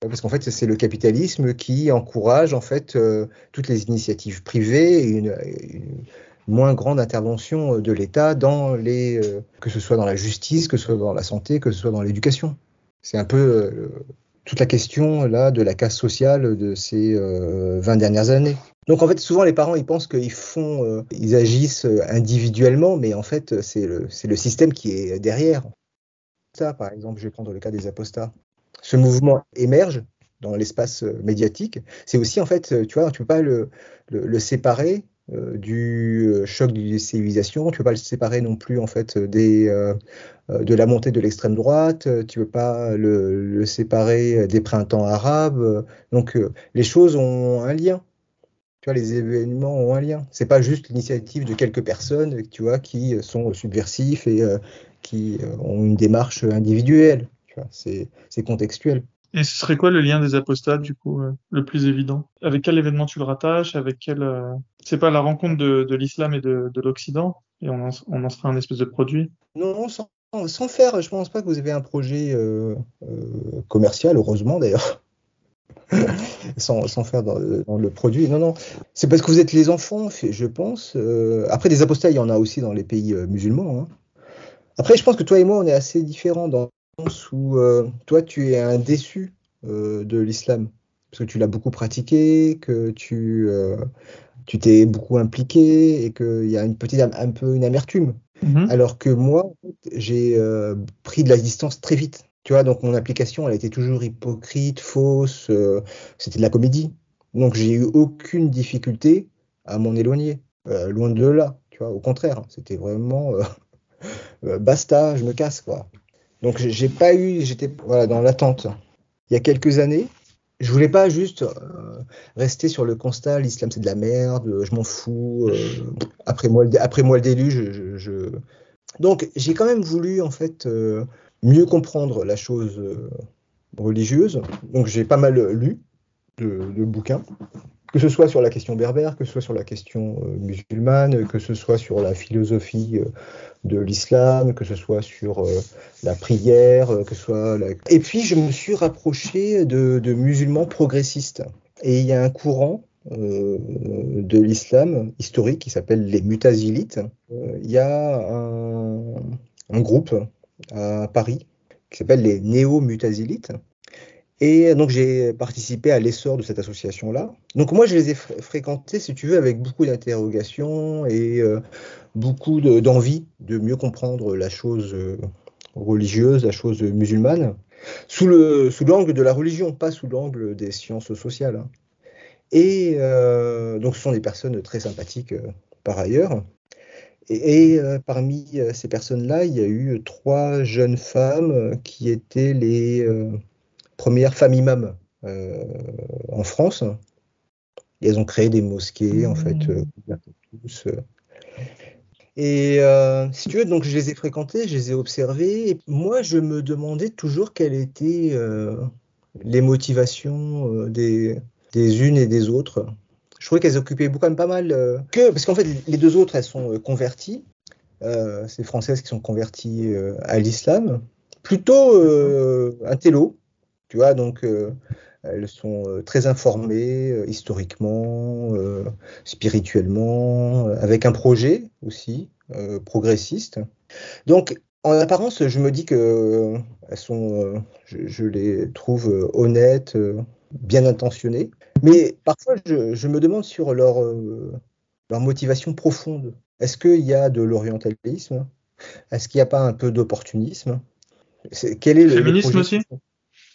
[SPEAKER 2] Parce qu'en fait, c'est le capitalisme qui encourage en fait euh, toutes les initiatives privées et une, moins grande intervention de l'État dans les, euh, que ce soit dans la justice, que ce soit dans la santé, que ce soit dans l'éducation. C'est un peu toute la question là de la casse sociale de ces 20 euh, dernières années. Donc en fait, souvent les parents ils pensent qu'ils font, euh, ils agissent individuellement, mais en fait c'est le système qui est derrière. Ça, par exemple, je vais prendre le cas des apostats. Ce mouvement émerge dans l'espace médiatique. C'est aussi en fait, tu vois, tu peux pas le, séparer euh, du euh, choc de civilisation, tu peux pas le séparer non plus en fait des, euh, de la montée de l'extrême droite, tu peux pas le, séparer des printemps arabes. Donc les choses ont un lien. Tu vois, les événements ont un lien. C'est pas juste l'initiative de quelques personnes, tu vois, qui sont subversifs et qui ont une démarche individuelle. C'est contextuel.
[SPEAKER 1] Et ce serait quoi le lien des apostats, du coup, euh, le plus évident? Avec quel événement tu le rattaches? Avec quel euh, C'est pas la rencontre de, de l'islam et de, de l'Occident Et on en, on en sera un espèce de produit?
[SPEAKER 2] Non, sans, sans faire, je pense pas que vous avez un projet euh, commercial, heureusement d'ailleurs. sans, sans, faire dans, dans, le produit. Non, non. C'est parce que vous êtes les enfants, je pense. après, des apostats, il y en a aussi dans les pays musulmans. Hein. Après, je pense que toi et moi, on est assez différents dans où euh, toi tu es un déçu euh, de l'islam? Parce que tu l'as beaucoup pratiqué, que tu euh, tu t'es beaucoup impliqué et qu'il y a une petite un peu une amertume. Mm-hmm. Alors que moi, j'ai pris de la distance très vite. Tu vois, donc mon application, elle était toujours hypocrite, fausse, c'était de la comédie. Donc j'ai eu aucune difficulté à m'en éloigner, loin de là. Tu vois, au contraire, c'était vraiment basta, je me casse quoi. Donc j'ai pas eu, j'étais voilà, dans l'attente. Il y a quelques années, je voulais pas juste euh, rester sur le constat, l'islam c'est de la merde, je m'en fous, euh, après, moi, après le déluge. Je, Donc j'ai quand même voulu en fait euh, mieux comprendre la chose religieuse. Donc j'ai pas mal lu de bouquins que ce soit sur la question berbère, que ce soit sur la question euh, musulmane, que ce soit sur la philosophie euh, de l'islam, que ce soit sur euh, la prière, que ce soit Et puis je me suis rapproché de, musulmans progressistes. Et il y a un courant de l'islam historique qui s'appelle les mutazilites. il y a un, un groupe à Paris qui s'appelle les néo-mutazilites et donc j'ai participé à l'essor de cette association-là. Donc moi je les ai fréquentés, si tu veux, avec beaucoup d'interrogations et euh, beaucoup d'envie de, mieux comprendre la chose euh, religieuse, la chose musulmane, sous l'angle sous de la religion, pas sous l'angle des sciences sociales. Hein. Et euh, donc ce sont des personnes très sympathiques par ailleurs. Et, parmi ces personnes-là, il y a eu trois jeunes femmes qui étaient les premières femmes imams en France. Et elles ont créé des mosquées, en fait, mmh. tous. Et euh, si tu veux, donc je les ai fréquentés, je les ai observés. Et moi, je me demandais toujours quelles étaient euh, les motivations euh, des, des, unes et des autres. Je trouvais qu'elles occupaient beaucoup, quand même pas mal. que, parce qu'en fait, les deux autres, elles sont converties. c'est Françaises qui sont converties à l'islam. Plutôt un télo, tu vois, donc elles sont euh, très informées euh, historiquement, euh, spirituellement, avec un projet aussi progressiste. Donc, en apparence, je me dis que elles sont, je, les trouve honnêtes, bien intentionnées. Mais parfois, je, me demande sur leur, leur motivation profonde. Est-ce qu'il y a de l'orientalisme? Est-ce qu'il n'y a pas un peu d'opportunisme?
[SPEAKER 1] Quel est le féminisme aussi?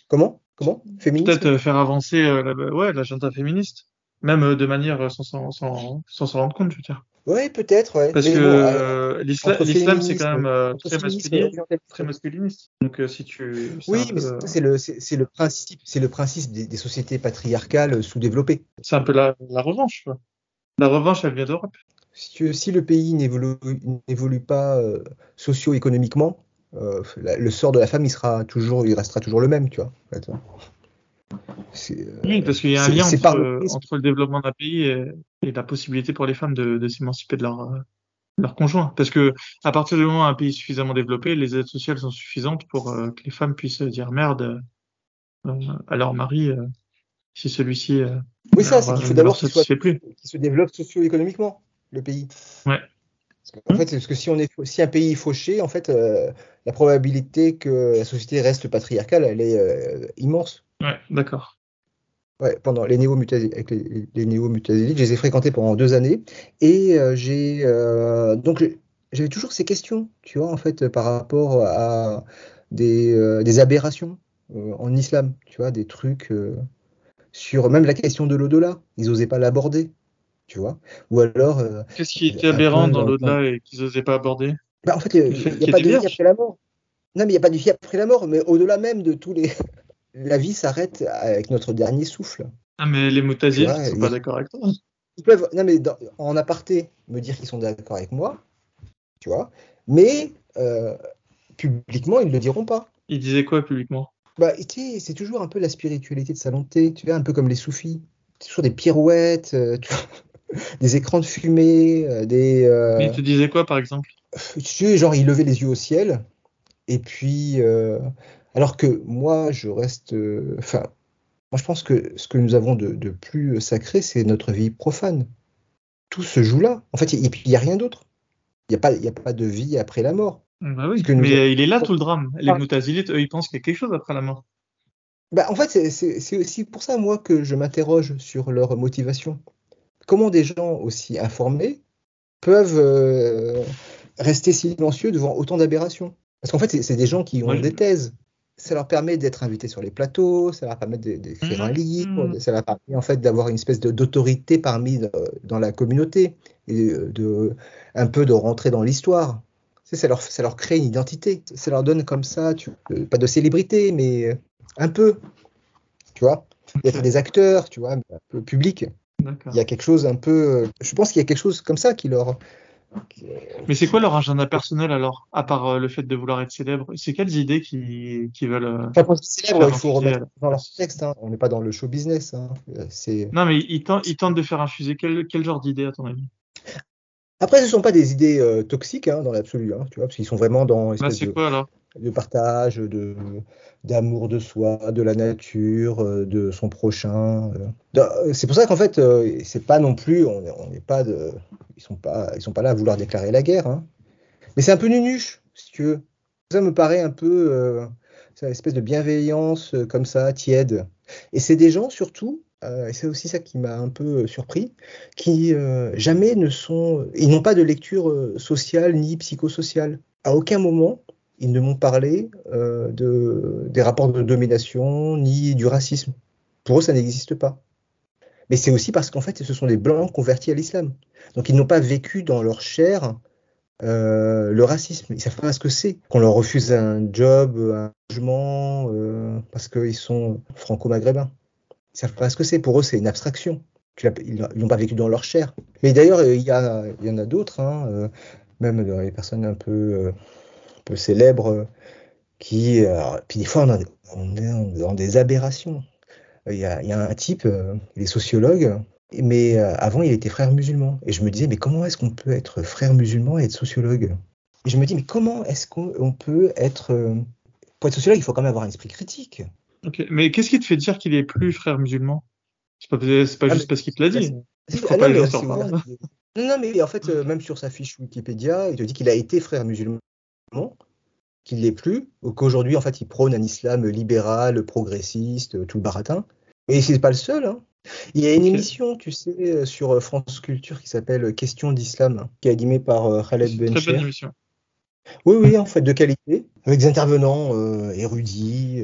[SPEAKER 2] Comment? Comment?
[SPEAKER 1] Peut-être euh, faire avancer euh, ouais, l'agenda féministe, même euh, de manière sans s'en rendre compte, je veux dire.
[SPEAKER 2] Oui, peut-être, ouais.
[SPEAKER 1] Parce que l'islam, c'est quand même très, masculiniste, très masculiniste. Donc, si tu.
[SPEAKER 2] Oui, mais c'est le, principe, c'est le principe des, sociétés patriarcales sous-développées.
[SPEAKER 1] C'est un peu la, la revanche, quoi. La revanche, elle vient d'Europe.
[SPEAKER 2] Si, si, le pays n'évolue pas socio-économiquement, euh, le sort de la femme, il sera toujours, il restera toujours le même, tu vois.
[SPEAKER 1] Hein. oui, parce qu'il y a un lien entre, le développement d'un pays et, la possibilité pour les femmes de, s'émanciper de leur, leur conjoint. Parce que à partir du moment où un pays est suffisamment développé, les aides sociales sont suffisantes pour euh, que les femmes puissent dire merde euh, à leur mari si celui-ci.
[SPEAKER 2] oui, ça, c'est qu'il faut d'abord qu'il se développe socio-économiquement, le pays.
[SPEAKER 1] Ouais.
[SPEAKER 2] En fait, parce que si, on est, si un pays est fauché, en fait, euh, la probabilité que la société reste patriarcale, elle est euh, immense.
[SPEAKER 1] Ouais, d'accord.
[SPEAKER 2] Ouais, pendant les néo avec les, néo je les ai fréquentés pendant deux années et euh, j'ai donc j'avais toujours ces questions, tu vois, en fait, par rapport à des, des aberrations en islam, tu vois, des trucs sur même la question de l'au-delà. Ils n'osaient pas l'aborder tu vois. Ou alors. Euh,
[SPEAKER 1] Qu'est-ce qui était aberrant dans l'au-delà et qu'ils n'osaient pas aborder?
[SPEAKER 2] Bah, En fait, il n'y a, pas de vie après la mort. Non, mais il n'y a pas de vie après la mort, mais au-delà même de tous les. la vie s'arrête avec notre dernier souffle.
[SPEAKER 1] Ah, mais les moutasiens ne sont pas d'accord avec toi.
[SPEAKER 2] Ils peuvent, non, mais en aparté, me dire qu'ils sont d'accord avec moi, tu vois, mais euh, publiquement, ils ne le diront pas.
[SPEAKER 1] Ils disaient quoi publiquement?
[SPEAKER 2] Bah, c'est toujours un peu la spiritualité de salon tu vois, un peu comme les soufis. C'est toujours des pirouettes, euh, tu vois des écrans de fumée, euh, des.
[SPEAKER 1] Euh, Mais tu disais quoi, par exemple?
[SPEAKER 2] Tu sais, genre, il levait les yeux au ciel. Et puis, euh, alors que moi, je reste. Enfin, moi, je pense que ce que nous avons de, plus sacré, c'est notre vie profane. Tout se joue là. En fait, il n'y a rien d'autre. Il n'y a, pas, a pas de vie après la mort.
[SPEAKER 1] Bah oui, mais il est là tout le drame. Les ah. moutazilites, eux, ils pensent qu'il y a quelque chose après la mort.
[SPEAKER 2] Bah, en fait, c'est aussi pour ça, moi, que je m'interroge sur leur motivation comment des gens aussi informés peuvent euh, rester silencieux devant autant d'aberrations Parce qu'en fait, c'est des gens qui ont des thèses. Ça leur permet d'être invités sur les plateaux, ça leur permet d'écrire un mmh. livre, ça leur permet en fait d'avoir une espèce d'autorité parmi euh, dans la communauté et euh, de un peu de rentrer dans l'histoire. Ça leur, ça leur crée une identité. Ça leur donne comme ça, pas de célébrité, mais un peu. Tu vois? A des acteurs, tu vois, un peu publics. Il y a quelque chose un peu. Euh, je pense qu'il y a quelque chose comme ça qui leur.
[SPEAKER 1] Mais c'est quoi leur agenda personnel alors, à part euh, le fait de vouloir être célèbre? C'est quelles idées qui, qui veulent. Euh,
[SPEAKER 2] enfin, quand célèbre, il faut remettre dans leur texte. Hein. On n'est pas dans le show business. Hein.
[SPEAKER 1] Non, mais ils tentent, ils tentent de faire infuser quel, quel genre d'idées à ton avis?
[SPEAKER 2] Après, ce ne sont pas des idées toxiques hein, dans l'absolu, tu vois, parce qu'ils sont vraiment dans.
[SPEAKER 1] Bah, c'est quoi alors?
[SPEAKER 2] De partage, de d'amour de soi, de la nature, euh, de son prochain. Euh. C'est pour ça qu'en fait, euh, c'est pas non plus, on n'est pas de, ils sont pas, ils sont pas là à vouloir déclarer la guerre. Hein. Mais c'est un peu nunuche, si tu veux. Ça me paraît un peu, c'est une espèce de bienveillance comme ça, tiède. Et c'est des gens surtout, et c'est aussi ça qui m'a un peu surpris, qui jamais ne sont, ils n'ont pas de lecture sociale ni psychosociale. À aucun moment, ils ne m'ont parlé euh, de, des rapports de domination ni du racisme. Pour eux, ça n'existe pas. Mais c'est aussi parce qu'en fait, ce sont des blancs convertis à l'islam. Donc ils n'ont pas vécu dans leur chair le racisme. Ils savent pas ce que c'est. Qu'on leur refuse un job, un logement, parce qu'ils sont franco-maghrébins. Ils savent pas ce que c'est. Pour eux, c'est une abstraction. Ils n'ont pas vécu dans leur chair. Mais d'ailleurs, il y, en a d'autres, hein, même les personnes un peu, peu célèbres, qui, puis des fois, on, est dans des aberrations. Il y, a, il y a un type, il est sociologue, mais euh, avant, il était frère musulman. Et je me disais, mais comment est-ce qu'on peut être frère musulman et être sociologue? Et je me dis, mais comment est-ce qu'on peut être. Euh, pour être sociologue, il faut quand même avoir un esprit critique.
[SPEAKER 1] Ok, mais qu'est-ce qui te fait dire qu'il est plus frère musulman? C'est pas, pas ah, juste parce qu'il te l'a dit.
[SPEAKER 2] Ah, non, non, mais en fait, euh, même sur sa fiche Wikipédia, il te dit qu'il a été frère musulman, qu'il l'est plus, ou qu'aujourd'hui, en fait, il prône un islam libéral, progressiste, tout le baratin. Et c'est pas le seul. Hein. Il y a une émission, tu sais, euh, sur euh, France Culture qui s'appelle Question d'islam, qui est animée par euh, Khaled Bencher. Oui, oui, en fait, de qualité, avec des intervenants érudits.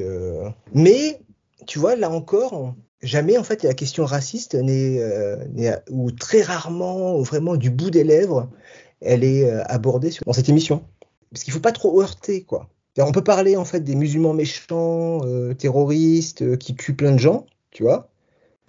[SPEAKER 2] Mais, tu vois, là encore, jamais, en fait, la question raciste n'est, ou très rarement, vraiment du bout des lèvres, elle est abordée dans cette émission. Parce qu'il faut pas trop heurter, quoi. On peut parler, en fait, des musulmans méchants, terroristes, qui tuent plein de gens, tu vois.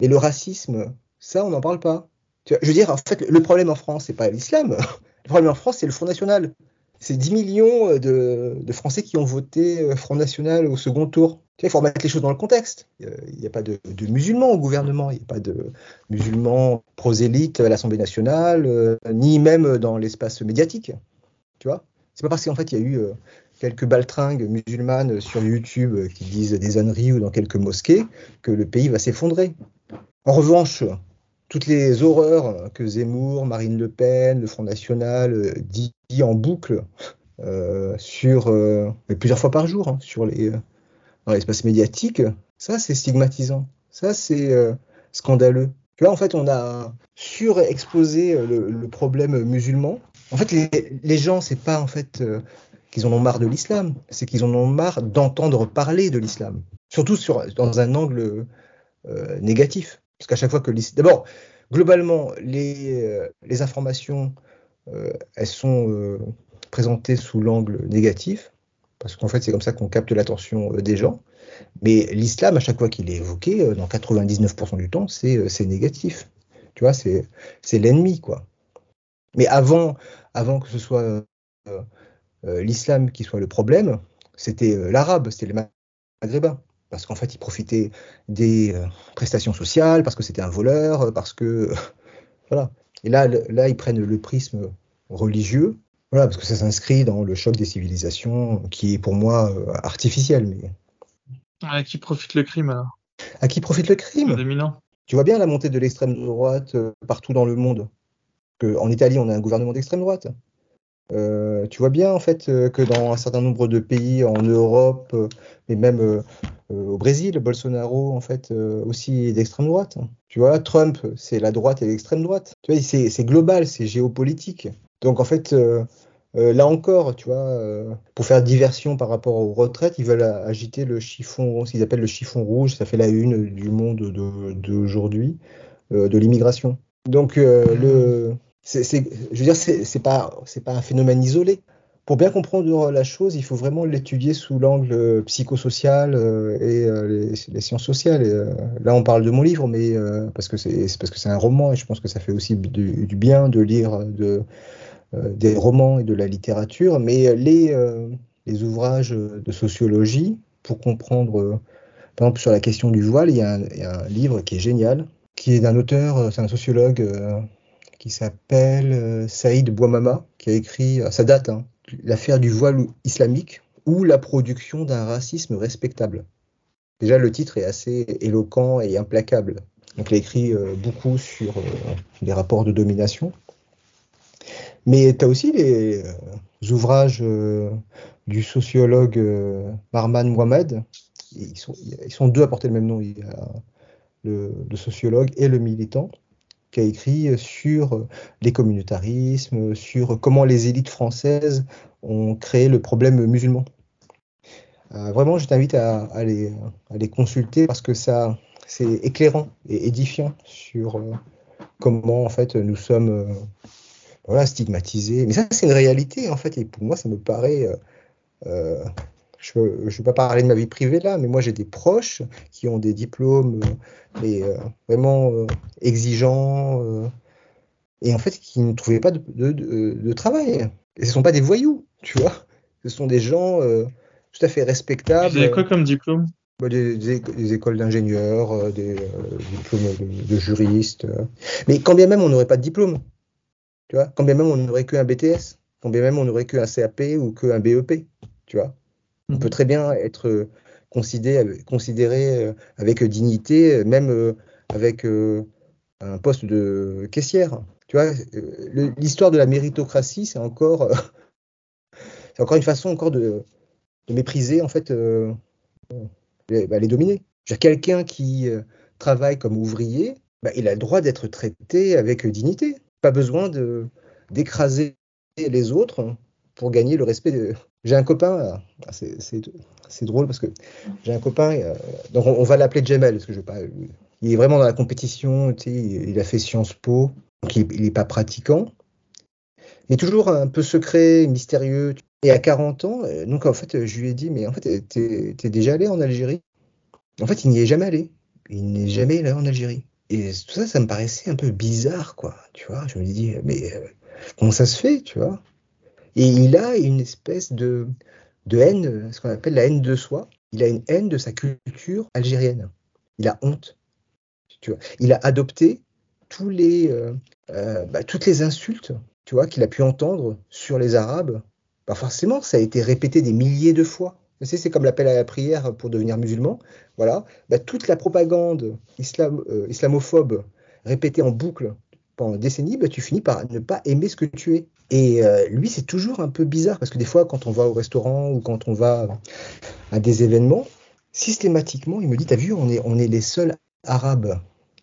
[SPEAKER 2] Mais le racisme, ça, on n'en parle pas. Je veux dire, en fait, le problème en France, c'est pas l'islam. Le problème en France, c'est le Front National. C'est 10 millions de, Français qui ont voté euh, Front National au second tour. il faut remettre les choses dans le contexte. Il n'y a pas de, musulmans au gouvernement, il n'y a pas de musulmans prosélytes à l'Assemblée nationale, euh, ni même dans l'espace médiatique. Tu vois? C'est pas parce qu'en fait, il y a eu euh, quelques baltringues musulmanes sur YouTube qui disent des âneries ou dans quelques mosquées que le pays va s'effondrer. En revanche, toutes les horreurs que Zemmour, Marine Le Pen, le Front National euh, dit en boucle euh, euh, plusieurs fois par jour hein, dans l'espace médiatique, ça c'est stigmatisant, ça c'est scandaleux. Là en fait on a surexposé le problème musulman. En fait les, les gens c'est pas en fait qu'ils en ont marre de l'islam, c'est qu'ils en ont marre d'entendre parler de l'islam, surtout sur, dans un angle négatif. Parce qu'à chaque fois que D'abord, globalement, les, euh, les informations, euh, elles sont euh, présentées sous l'angle négatif, parce qu'en fait, c'est comme ça qu'on capte l'attention des gens. Mais l'islam, à chaque fois qu'il est évoqué, dans 99% du temps, c'est négatif. Tu vois, c'est l'ennemi, quoi. Mais avant, avant que ce soit l'islam qui soit le problème, c'était l'arabe, c'était les maghrébins parce qu'en fait, il profitait des euh, prestations sociales, parce que c'était un voleur, euh, parce que. voilà. Et là, là, ils prennent le prisme religieux, voilà, parce que ça s'inscrit dans le choc des civilisations, qui est pour moi euh, artificiel. Mais...
[SPEAKER 1] À qui profite le crime alors?
[SPEAKER 2] À qui profite le crime? Tu vois bien la montée de l'extrême droite partout dans le monde. Que, en Italie, on a un gouvernement d'extrême droite. Euh, tu vois bien en fait euh, que dans un certain nombre de pays en Europe, euh, mais même au Brésil, Bolsonaro en fait aussi d'extrême droite. Tu vois, Trump, c'est la droite et l'extrême droite. Tu vois, c'est global, c'est géopolitique. Donc en fait, là encore, tu vois, pour faire diversion par rapport aux retraites, ils veulent agiter le chiffon, ce qu'ils appellent le chiffon rouge. Ça fait la une du monde d'aujourd'hui, de l'immigration. Donc le c'est, je veux dire, c'est pas, c'est pas un phénomène isolé. Pour bien comprendre la chose, il faut vraiment l'étudier sous l'angle psychosocial euh, et euh, les, sciences sociales. Euh, là, on parle de mon livre, mais parce que c'est parce que c'est un roman et je pense que ça fait aussi du, bien de lire de, des romans et de la littérature. Mais les, les ouvrages de sociologie, pour comprendre, par exemple, sur la question du voile, il y a un livre qui est génial, qui est d'un auteur, c'est un sociologue qui s'appelle euh, Saïd Bouamama, qui a écrit, à sa date, hein, L'affaire du voile islamique ou la production d'un racisme respectable. Déjà, le titre est assez éloquent et implacable. Donc, il a écrit euh, beaucoup sur euh, les rapports de domination. Mais tu as aussi les ouvrages du sociologue Marman Mohamed. Ils sont, deux à porter le même nom. Le sociologue et le militant qui a écrit sur les communautarismes, sur comment les élites françaises ont créé le problème musulman. Euh, vraiment, je t'invite à, les, consulter parce que ça, c'est éclairant et édifiant sur euh, comment en fait nous sommes, euh, voilà, stigmatisés. Mais ça, c'est une réalité, en fait, et pour moi, ça me paraît... je ne vais pas parler de ma vie privée là, mais moi j'ai des proches qui ont des diplômes mais, vraiment exigeants et en fait qui ne trouvaient pas de, de, de, travail. Et ce ne sont pas des voyous, tu vois. Ce sont des gens tout à fait respectables.
[SPEAKER 1] Vous avez quoi comme diplôme?
[SPEAKER 2] Bah, des, écoles d'ingénieurs, euh, des euh, diplômes de, juristes. Euh. Mais quand bien même on n'aurait pas de diplôme, tu vois, quand bien même on n'aurait qu'un BTS, quand bien même on n'aurait qu'un CAP ou qu'un BEP, tu vois. On peut très bien être considéré, considéré avec dignité, même avec un poste de caissière. Tu vois, l'histoire de la méritocratie, c'est encore, c'est encore une façon encore de, mépriser en fait bah, les dominer. Quelqu'un qui euh, travaille comme ouvrier, bah, il a le droit d'être traité avec dignité. Pas besoin d'écraser les autres pour gagner le respect de. J'ai un copain, ah, c'est drôle parce que j'ai un copain, euh, donc on, va l'appeler Jamel, parce que je pas. Il est vraiment dans la compétition, il a fait Sciences Po, donc il n'est pas pratiquant, mais toujours un peu secret, mystérieux. Et à 40 ans, euh, donc en fait, je lui ai dit, mais en fait, t'es es déjà allé en Algérie? En fait, il n'y est jamais allé. Il n'est jamais allé en Algérie. Et tout ça, ça me paraissait un peu bizarre, quoi. Tu vois, je me dis, mais euh, comment ça se fait, tu vois? Et il a une espèce de, haine, ce qu'on appelle la haine de soi. Il a une haine de sa culture algérienne. Il a honte. Il a adopté tous les, euh, bah, toutes les insultes qu'il a pu entendre sur les Arabes bah, forcément, ça a été répété des milliers de fois. C'est comme l'appel à la prière pour devenir musulman. Voilà. Bah, toute la propagande euh, islamophobe répétée en boucle pendant des décennies, tu finis par ne pas aimer ce que tu es. Et euh, lui, c'est toujours un peu bizarre parce que des fois, quand on va au restaurant ou quand on va à des événements, systématiquement, il me dit T'as vu, on est, les seuls arabes.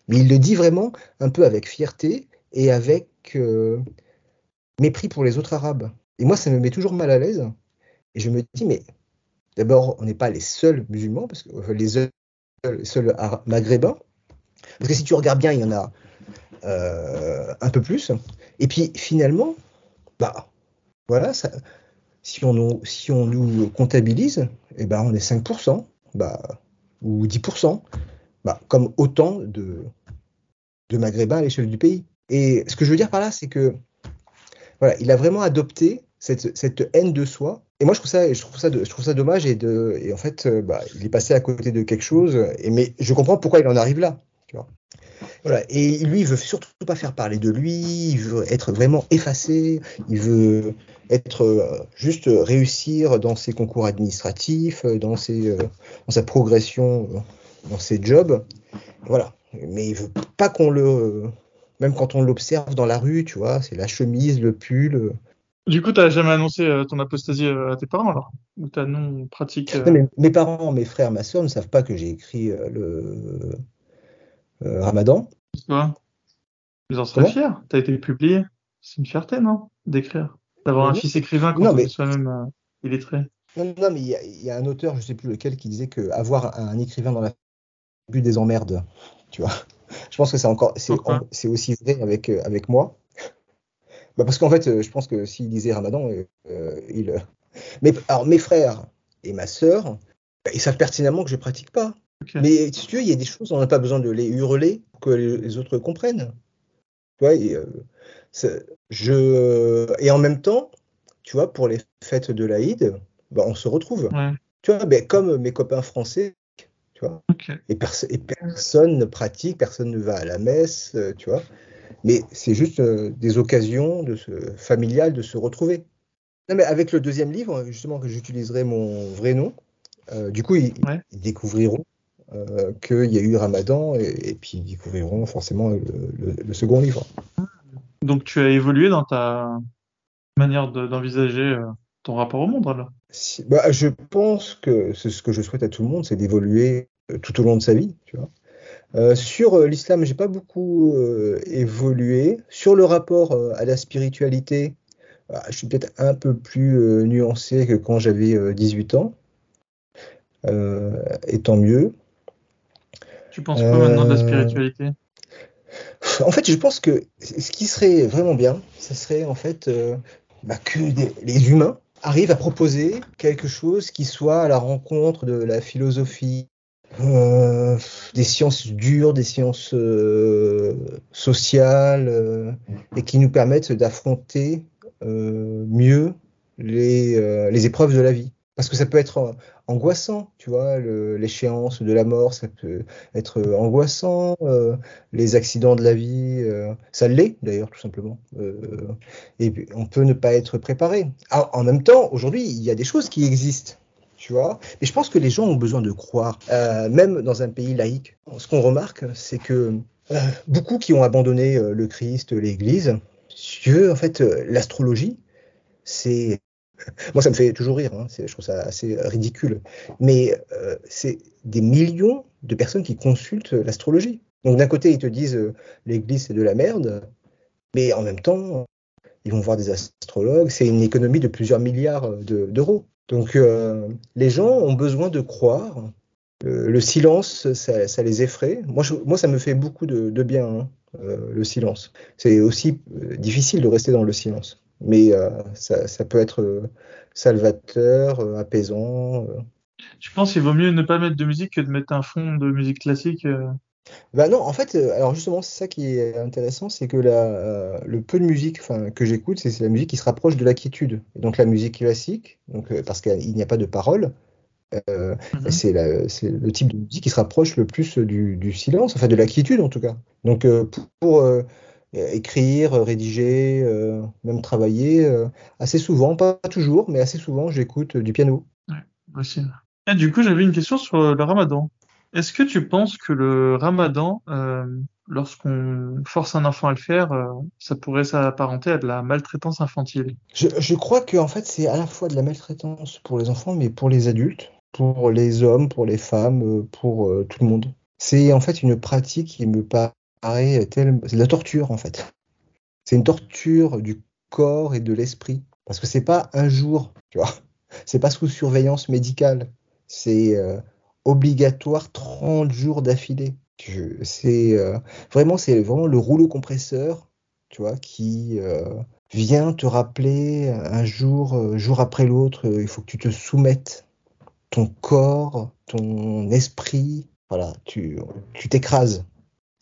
[SPEAKER 2] Mais il le dit vraiment un peu avec fierté et avec euh, mépris pour les autres arabes. Et moi, ça me met toujours mal à l'aise. Et je me dis, mais d'abord, on n'est pas les seuls musulmans, parce que les seuls, les maghrébins. Parce que si tu regardes bien, il y en a euh, un peu plus. Et puis finalement, bah, voilà, ça, si, on nous, comptabilise, eh ben, on est 5%, bah, ou 10%, bah, comme autant de, de maghrébins à l'échelle du pays. Et ce que je veux dire par là, c'est que voilà, il a vraiment adopté cette, haine de soi. Et moi, je trouve ça, je trouve ça, je trouve ça dommage. Et, de, et en fait, euh, bah, il est passé à côté de quelque chose. Et, mais je comprends pourquoi il en arrive là. Voilà. Et lui, il veut surtout pas faire parler de lui. Il veut être vraiment effacé. Il veut être euh, juste réussir dans ses concours administratifs, dans, ses, euh, dans sa progression dans ses jobs. Voilà. Mais il veut pas qu'on le même quand on l'observe dans la rue, tu vois, c'est la chemise, le pull.
[SPEAKER 1] Du coup, tu n'as jamais annoncé euh, ton apostasie euh, à tes parents alors? Ou ta non pratique
[SPEAKER 2] euh? Mes parents, mes frères, ma soeur ne savent pas que j'ai écrit le Ramadan.
[SPEAKER 1] Quoi Ils en seraient fiers. Tu as été publié. C'est une fierté, non D'écrire. D'avoir un fils écrivain quand est soi-même illettré.
[SPEAKER 2] Non, non, mais il y, a un auteur, je ne sais plus lequel, qui disait qu'avoir un écrivain dans la but des emmerdes, tu vois. Je pense que c'est encore, c'est aussi vrai avec, avec moi. Bah parce qu'en fait, euh, je pense que s'il disait Ramadan, euh, euh, il. Mais alors mes frères et ma sœur, bah, ils savent pertinemment que je pratique pas. Mais si tu veux, il y a des choses, on n'a pas besoin de les hurler que les autres comprennent. Tu vois, et, je et en même temps, tu vois, pour les fêtes de l'Aïd, bah, on se retrouve. Tu vois, ben, comme mes copains français, tu vois. Et, et, personne ne pratique, personne ne va à la messe, tu vois. Mais c'est juste euh, des occasions de se, familiales de se retrouver. Non, mais avec le deuxième livre, justement, que j'utiliserai mon vrai nom, euh, du coup, ils, découvriront euh, qu'il y a eu Ramadan et, puis ils découvriront forcément le, second livre.
[SPEAKER 1] Donc tu as évolué dans ta manière d'envisager ton rapport au monde alors?
[SPEAKER 2] Bah, Je pense que c'est ce que je souhaite à tout le monde, c'est d'évoluer tout au long de sa vie. Tu vois euh, sur euh, l'islam, j'ai pas beaucoup euh, évolué. Sur le rapport à la spiritualité, bah, je suis peut-être un peu plus nuancé que quand j'avais 18 ans. et tant mieux.
[SPEAKER 1] Tu penses quoi maintenant de la spiritualité?
[SPEAKER 2] En fait, je pense que ce qui serait vraiment bien, ce serait en fait bah, que les humains arrivent à proposer quelque chose qui soit à la rencontre de la philosophie, euh, des sciences dures, des sciences euh, sociales, euh, et qui nous permettent d'affronter mieux les, les épreuves de la vie. Parce que ça peut être angoissant, tu vois, l'échéance de la mort, ça peut être angoissant, les accidents de la vie, ça l'est d'ailleurs tout simplement. et on peut ne pas être préparé. Ah, en même temps, aujourd'hui, il y a des choses qui existent tu vois. Mais je pense que les gens ont besoin de croire, euh, même dans un pays laïque. Ce qu'on remarque, c'est que euh, beaucoup qui ont abandonné euh, le Christ, l'Église, que en fait, l'astrologie, c'est moi, ça me fait toujours rire, hein. je trouve ça assez ridicule. Mais c'est des millions de personnes qui consultent l'astrologie. Donc d'un côté, ils te disent l'Église, c'est de la merde, mais en même temps, ils vont voir des astrologues, c'est une économie de plusieurs milliards d'euros. Donc euh, les gens ont besoin de croire. Euh, le silence, ça, les effraie. Moi, ça me fait beaucoup de, bien, hein, euh, le silence. C'est aussi difficile de rester dans le silence. Mais ça, peut être salvateur, apaisant.
[SPEAKER 1] Je pense qu'il vaut mieux ne pas mettre de musique que de mettre un fond de musique classique
[SPEAKER 2] bah non, en fait, alors justement, c'est ça qui est intéressant, c'est que la, le peu de musique que j'écoute, c'est la musique qui se rapproche de la quiétude. donc la musique classique, donc, parce qu'il n'y a pas de parole, euh, mmh c'est le type de musique qui se rapproche le plus du, silence, enfin de la quiétude en tout cas. Donc pour, euh, écrire, rédiger, même travailler, assez souvent, pas toujours, mais assez souvent, j'écoute du piano.
[SPEAKER 1] Ouais, aussi. Et du coup, j'avais une question sur le ramadan. Est-ce que tu penses que le ramadan, euh, lorsqu'on force un enfant à le faire, euh, ça pourrait s'apparenter à de la maltraitance infantile?
[SPEAKER 2] Je, crois que en fait, c'est à la fois de la maltraitance pour les enfants, mais pour les adultes, pour les hommes, pour les femmes, euh, pour tout le monde. C'est en fait une pratique qui me paraît C'est de la torture en fait. C'est une torture du corps et de l'esprit. Parce que c'est pas un jour, tu vois. C'est pas sous surveillance médicale. C'est obligatoire 30 jours d'affilée. C'est euh, vraiment, c'est vraiment le rouleau compresseur, tu vois, qui euh, vient te rappeler un jour, euh, jour après l'autre, il faut que tu te soumettes, ton corps, ton esprit, voilà, tu tu t'écrases,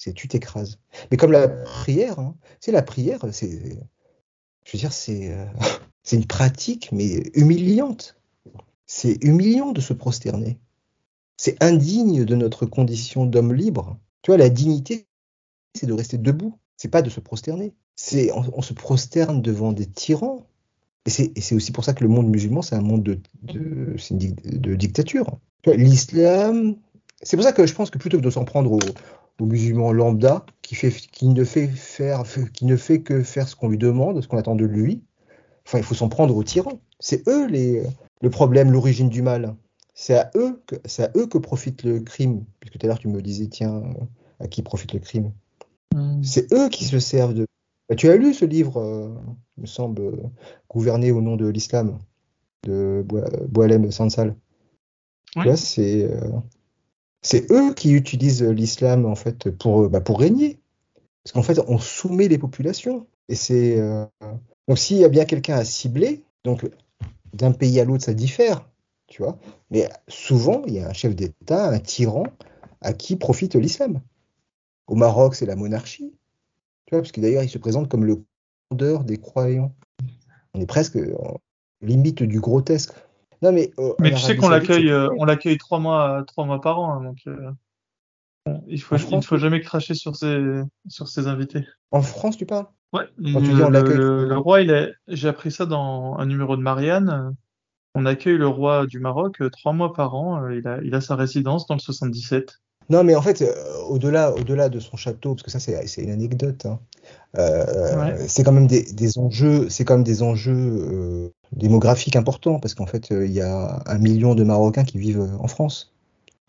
[SPEAKER 2] c'est tu t'écrases. Mais comme la prière, hein, c'est la prière, c'est, je veux dire, c'est c'est une pratique mais humiliante. C'est humiliant de se prosterner. C'est indigne de notre condition d'homme libre. Tu vois, la dignité, c'est de rester debout. C'est pas de se prosterner. C'est on, se prosterne devant des tyrans. Et c'est aussi pour ça que le monde musulman, c'est un monde de, de, dictature. L'islam, c'est pour ça que je pense que plutôt que de s'en prendre aux, musulmans lambda, qui, fait, qui, ne fait faire, qui ne fait que faire ce qu'on lui demande, ce qu'on attend de lui, enfin, il faut s'en prendre aux tyrans. C'est eux les, le problème, l'origine du mal. C'est à eux que c'est à eux que profite le crime. Puisque tout à l'heure tu me disais tiens à qui profite le crime? Hmm. C'est eux qui se servent de. Bah, tu as lu ce livre, euh, il me semble, euh, gouverné au nom de l'islam de Boalem Sansal. C'est euh, c'est eux qui utilisent l'islam en fait pour bah, pour régner. Parce qu'en fait on soumet les populations. Et c'est donc s'il y a bien quelqu'un à cibler, donc d'un pays à l'autre ça diffère tu vois. Mais souvent, il y a un chef d'État, un tyran, à qui profite l'islam. Au Maroc, c'est la monarchie, tu vois, parce que d'ailleurs, il se présente comme le commandeur des croyants. On est presque en limite du grotesque.
[SPEAKER 1] Non, mais, euh, mais tu sais qu'on l'accueille, euh, on l'accueille trois mois, trois mois par an, hein, donc euh, il faut, il faut jamais cracher sur ses, sur ses invités.
[SPEAKER 2] En France, tu parles?
[SPEAKER 1] Ouais. Quand tu dis on le, le, roi, il a, j'ai appris ça dans un numéro de Marianne. On accueille le roi du Maroc euh, trois mois par an. Il, a, il a sa résidence dans le 77.
[SPEAKER 2] Non, mais en fait, euh, au-delà, au-delà de son château, parce que ça, c'est, une anecdote. Hein, c'est quand même des, des, enjeux, c'est quand même des enjeux démographiques importants, parce qu'en fait, il y a un million de Marocains qui vivent en France,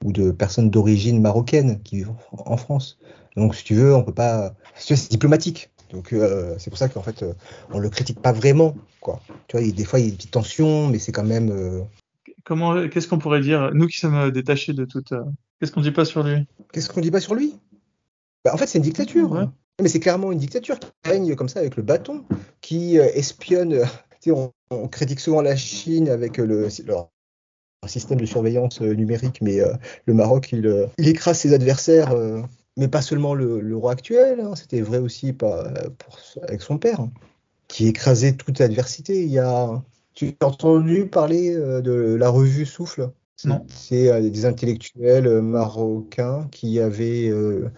[SPEAKER 2] ou de personnes d'origine marocaine qui vivent en France. Donc, si tu veux, on peut pas. C'est diplomatique. Donc euh, c'est pour ça qu'en fait euh, on le critique pas vraiment quoi. Tu vois, des fois il y a une petite tension, mais c'est quand même. Euh,
[SPEAKER 1] Comment, qu'est-ce qu'on pourrait dire nous qui sommes détachés de toute. Qu'est-ce qu'on dit pas sur lui?
[SPEAKER 2] Qu'est-ce qu'on dit pas sur lui? Bah, En fait c'est une dictature. Mais c'est clairement une dictature qui règne comme ça avec le bâton, qui euh, espionne. On, on, critique souvent la Chine avec le, leur système de surveillance numérique, mais le Maroc, il, il, écrase ses adversaires, mais pas seulement le, roi actuel, hein, c'était vrai aussi pas, pour, avec son père, hein, qui écrasait toute adversité. Il y a, tu as entendu parler de la revue Souffle? C'est euh, des intellectuels euh, marocains qui avaient euh,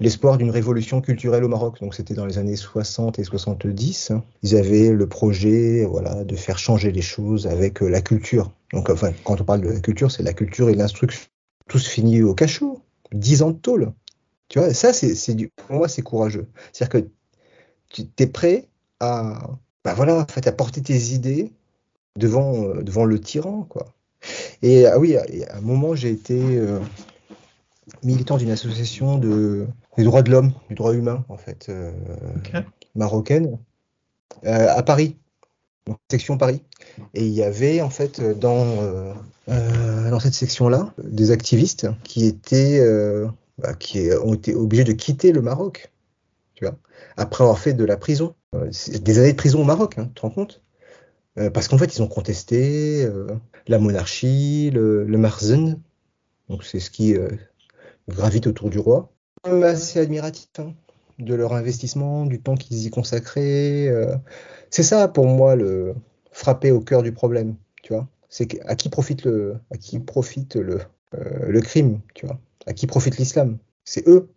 [SPEAKER 2] l'espoir d'une révolution culturelle au Maroc. Donc c'était dans les années 60 et 70. Ils avaient le projet voilà, de faire changer les choses avec la culture. Donc enfin, quand on parle de la culture, c'est la culture et l'instruction. Tout se finit au cachot. Dix ans de tôle. Tu vois, ça, c'est, du, pour moi, c'est courageux. C'est-à-dire que tu es prêt à, bah voilà, en fait, à porter tes idées devant, devant le tyran, quoi. Et ah oui, à un moment, j'ai été euh, militant d'une association de, des droits de l'homme, du droit humain, en fait, euh, marocaine, euh, à Paris, section Paris. Et il y avait, en fait, dans, dans cette section-là, des activistes qui étaient, bah, qui ont été obligés de quitter le Maroc, tu vois, après avoir fait de la prison. Des années de prison au Maroc, hein, tu te rends compte? Parce qu'en fait, ils ont contesté la monarchie, le, Marzen, donc c'est ce qui euh, gravite autour du roi. assez admiratif hein, de leur investissement, du temps qu'ils y consacraient. Euh. c'est ça pour moi le frapper au cœur du problème, tu vois. C'est à qui profite euh, le crime, tu vois. À qui profite l'islam? C'est eux.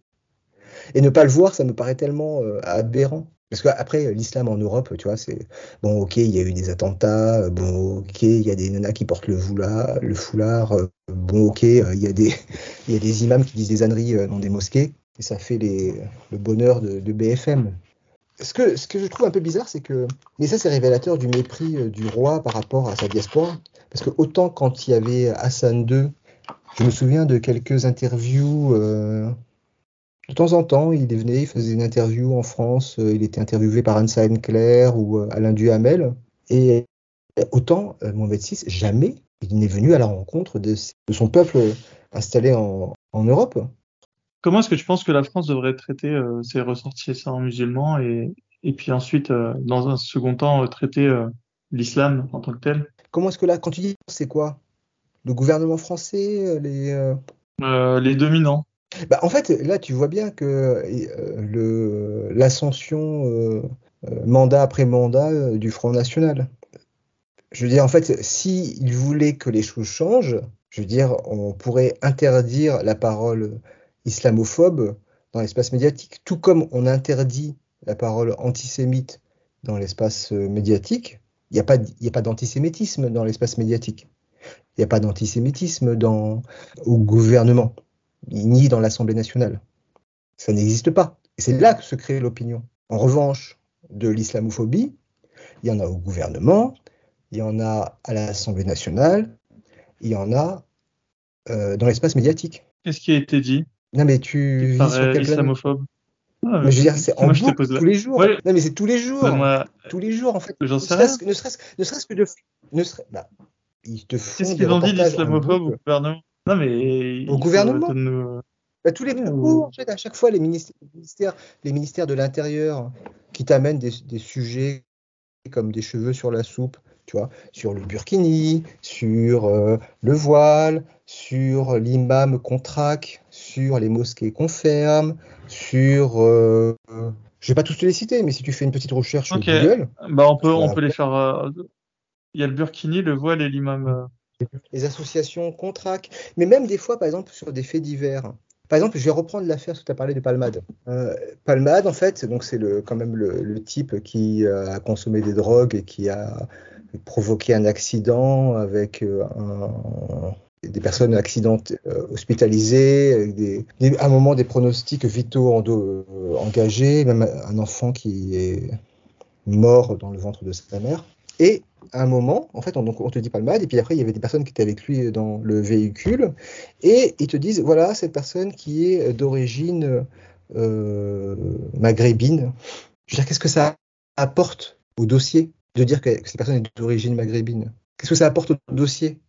[SPEAKER 2] Et ne pas le voir, ça me paraît tellement aberrant. Parce qu'après, l'islam en Europe, tu vois, c'est bon, ok, il y a eu des attentats, bon, ok, il y a des nanas qui portent le foulard, le foulard euh, bon, ok, euh, il y, a des, il y a des imams qui disent des âneries euh, dans des mosquées, et ça fait le bonheur de, BFM. Ce que, ce que je trouve un peu bizarre, c'est que, mais ça, c'est révélateur du mépris du roi par rapport à sa diaspora, parce que autant quand il y avait Hassan II, je me souviens de quelques interviews. Euh, de temps en temps, il venait, il faisait une interview en France, euh, il était interviewé par Anne Claire ou euh, Alain Duhamel. Et autant, euh, Mohamed VI, jamais il n'est venu à la rencontre de, son peuple installé en, Europe.
[SPEAKER 1] Comment est-ce que tu penses que la France devrait traiter ses ressortissants musulmans et, et puis ensuite, dans un second temps, traiter l'islam en tant que tel?
[SPEAKER 2] Comment est-ce que là, quand tu dis c'est quoi? Le gouvernement français les,
[SPEAKER 1] les dominants
[SPEAKER 2] bah, en fait, là, tu vois bien que euh, l'ascension euh, euh, mandat après mandat du Front National. Je veux dire, en fait, s'il voulait que les choses changent, je veux dire, on pourrait interdire la parole islamophobe dans l'espace médiatique, tout comme on interdit la parole antisémite dans l'espace médiatique. Il n'y a pas, d'antisémitisme dans l'espace médiatique. Il n'y a pas d'antisémitisme au gouvernement ni dans l'Assemblée nationale. Ça n'existe pas. Et c'est là que se crée l'opinion. En revanche, de l'islamophobie, il y en a au gouvernement, il y en a à l'Assemblée nationale, il y en a euh, dans l'espace médiatique.
[SPEAKER 1] Qu'est-ce qui a été dit?
[SPEAKER 2] Non, mais tu
[SPEAKER 1] vis sur quel islamophobe
[SPEAKER 2] ah, mais je veux dire, c'est en boucle tous les jours. Non, mais c'est tous les jours. Tous les jours, en fait.
[SPEAKER 1] J'en sais rien.
[SPEAKER 2] Ne serait-ce que de. Ne serait, bah,
[SPEAKER 1] ils te font Qu'est-ce qu'ils ont dit l'islamophobe au gouvernement? Non, mais.
[SPEAKER 2] Au gouvernement bah, Tous les propos, en fait, à chaque fois, les ministères, les ministères de l'Intérieur qui t'amènent des, sujets comme des cheveux sur la soupe, tu vois, sur le burkini, sur euh, le voile, sur l'imam qu'on traque, sur les mosquées qu'on ferme, sur. Euh, je vais pas tous te les citer, mais si tu fais une petite recherche sur Google.
[SPEAKER 1] Bah, on peut, on peut les faire. Euh, il y a le burkini, le voile et l'imam
[SPEAKER 2] les associations contractent, mais même des fois, par exemple, sur des faits divers. Par exemple, je vais reprendre l'affaire que tu as parlé de Palmade. Euh, Palmade, en fait, c'est quand même le, type qui euh, a consommé des drogues et qui a provoqué un accident avec euh, des personnes accidentées, hospitalisées, avec à un moment des pronostics vitaux engagés, même un enfant qui est mort dans le ventre de sa mère. Et à un moment, en fait, on, on te dit palmade, et puis après, il y avait des personnes qui étaient avec lui dans le véhicule, et ils te disent, voilà, cette personne qui est d'origine euh, maghrébine. Je veux dire, qu'est-ce que ça apporte au dossier de dire que cette personne est d'origine maghrébine? Qu'est-ce que ça apporte au dossier?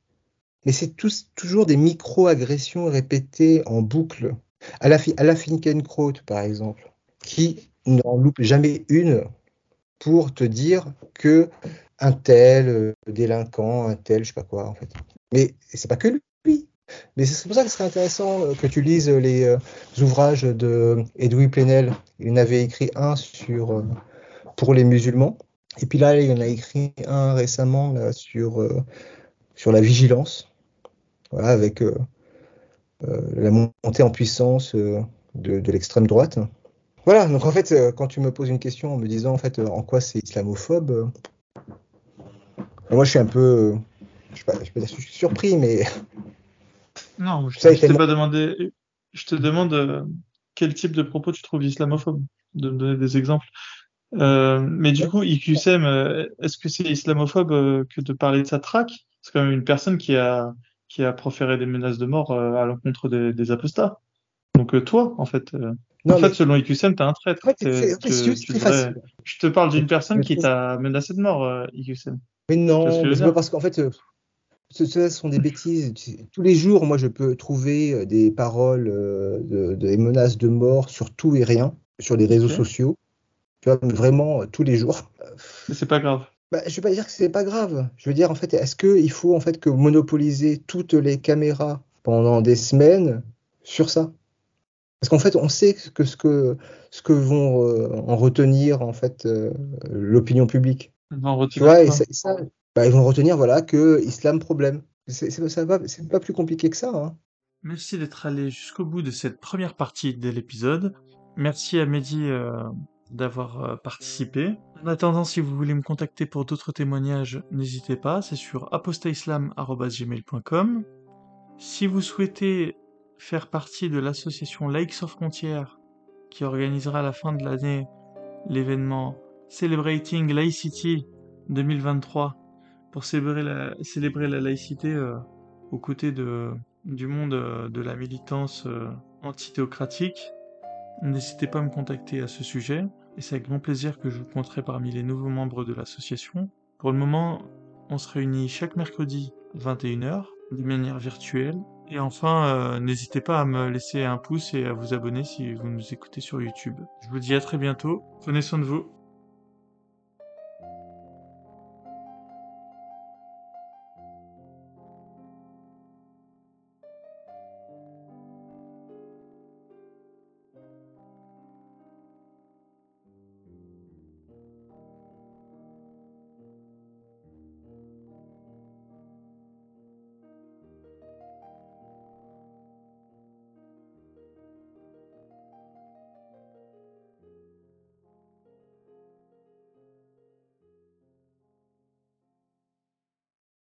[SPEAKER 2] Mais c'est toujours des micro-agressions répétées en boucle. À la, à la Finkenkraut, par exemple, qui n'en loupe jamais une pour te dire que un tel euh, délinquant, un tel, je sais pas quoi, en fait. Mais c'est pas que lui. Mais c'est pour ça que ce serait intéressant euh, que tu lises les euh, ouvrages de Edoui Plenel. Il en avait écrit un sur pour les musulmans. Et puis là, il en a écrit un récemment sur, sur la vigilance, voilà, avec la montée en puissance de, de l'extrême droite. Voilà, donc en fait, quand tu me poses une question en me disant en fait en quoi c'est islamophobe, moi, je suis un peu, je ne sais pas dire je suis surpris, mais.
[SPEAKER 1] Non, je ne t'ai pas demandé. Je te demande euh, quel type de propos tu trouves islamophobe, de me donner des exemples. Euh, mais du coup, IQSM, euh, est-ce que c'est islamophobe que de parler de sa traque? C'est quand même une personne qui a, qui a proféré des menaces de mort à l'encontre des, apostats. Donc toi, en fait, en fait, selon IQSM, t'es un traître. Je te parle d'une personne qui t'a menacé de mort, IQSM.
[SPEAKER 2] Mais non, c'est parce qu'en fait, euh, ce, sont des bêtises. Tous les jours, moi, je peux trouver euh, des paroles, euh, des menaces de mort sur tout et rien, sur les réseaux sociaux. Tu vois, vraiment tous les jours.
[SPEAKER 1] Mais c'est pas grave.
[SPEAKER 2] Bah, je vais pas dire que c'est pas grave. Je veux dire, en fait, est-ce qu'il faut en fait que monopoliser toutes les caméras pendant des semaines sur ça? Parce qu'en fait, on sait que ce que ce que vont en retenir en fait l'opinion publique.
[SPEAKER 1] Ils vont retenir
[SPEAKER 2] ça, bah, ils vont retenir voilà que islam problème. C'est pas, pas plus compliqué que ça. Hein.
[SPEAKER 1] Merci d'être allé jusqu'au bout de cette première partie de l'épisode. Merci à Mehdi euh, d'avoir euh, participé. En attendant, si vous voulez me contacter pour d'autres témoignages, n'hésitez pas, c'est sur apostaislam.gmail.com. Si vous souhaitez faire partie de l'association Laïcs sans frontières, qui organisera à la fin de l'année l'événement Celebrating Laicity 2023 pour célébrer la, célébrer la laïcité euh, aux côtés de, du monde euh, de la militance euh, antithéocratique. N'hésitez pas à me contacter à ce sujet et c'est avec grand plaisir que je vous compterai parmi les nouveaux membres de l'association. Pour le moment, on se réunit chaque mercredi 21h de manière virtuelle. Et enfin, n'hésitez pas à me laisser un pouce et à vous abonner si vous nous écoutez sur YouTube. Je vous dis à très bientôt. Prenez soin de vous.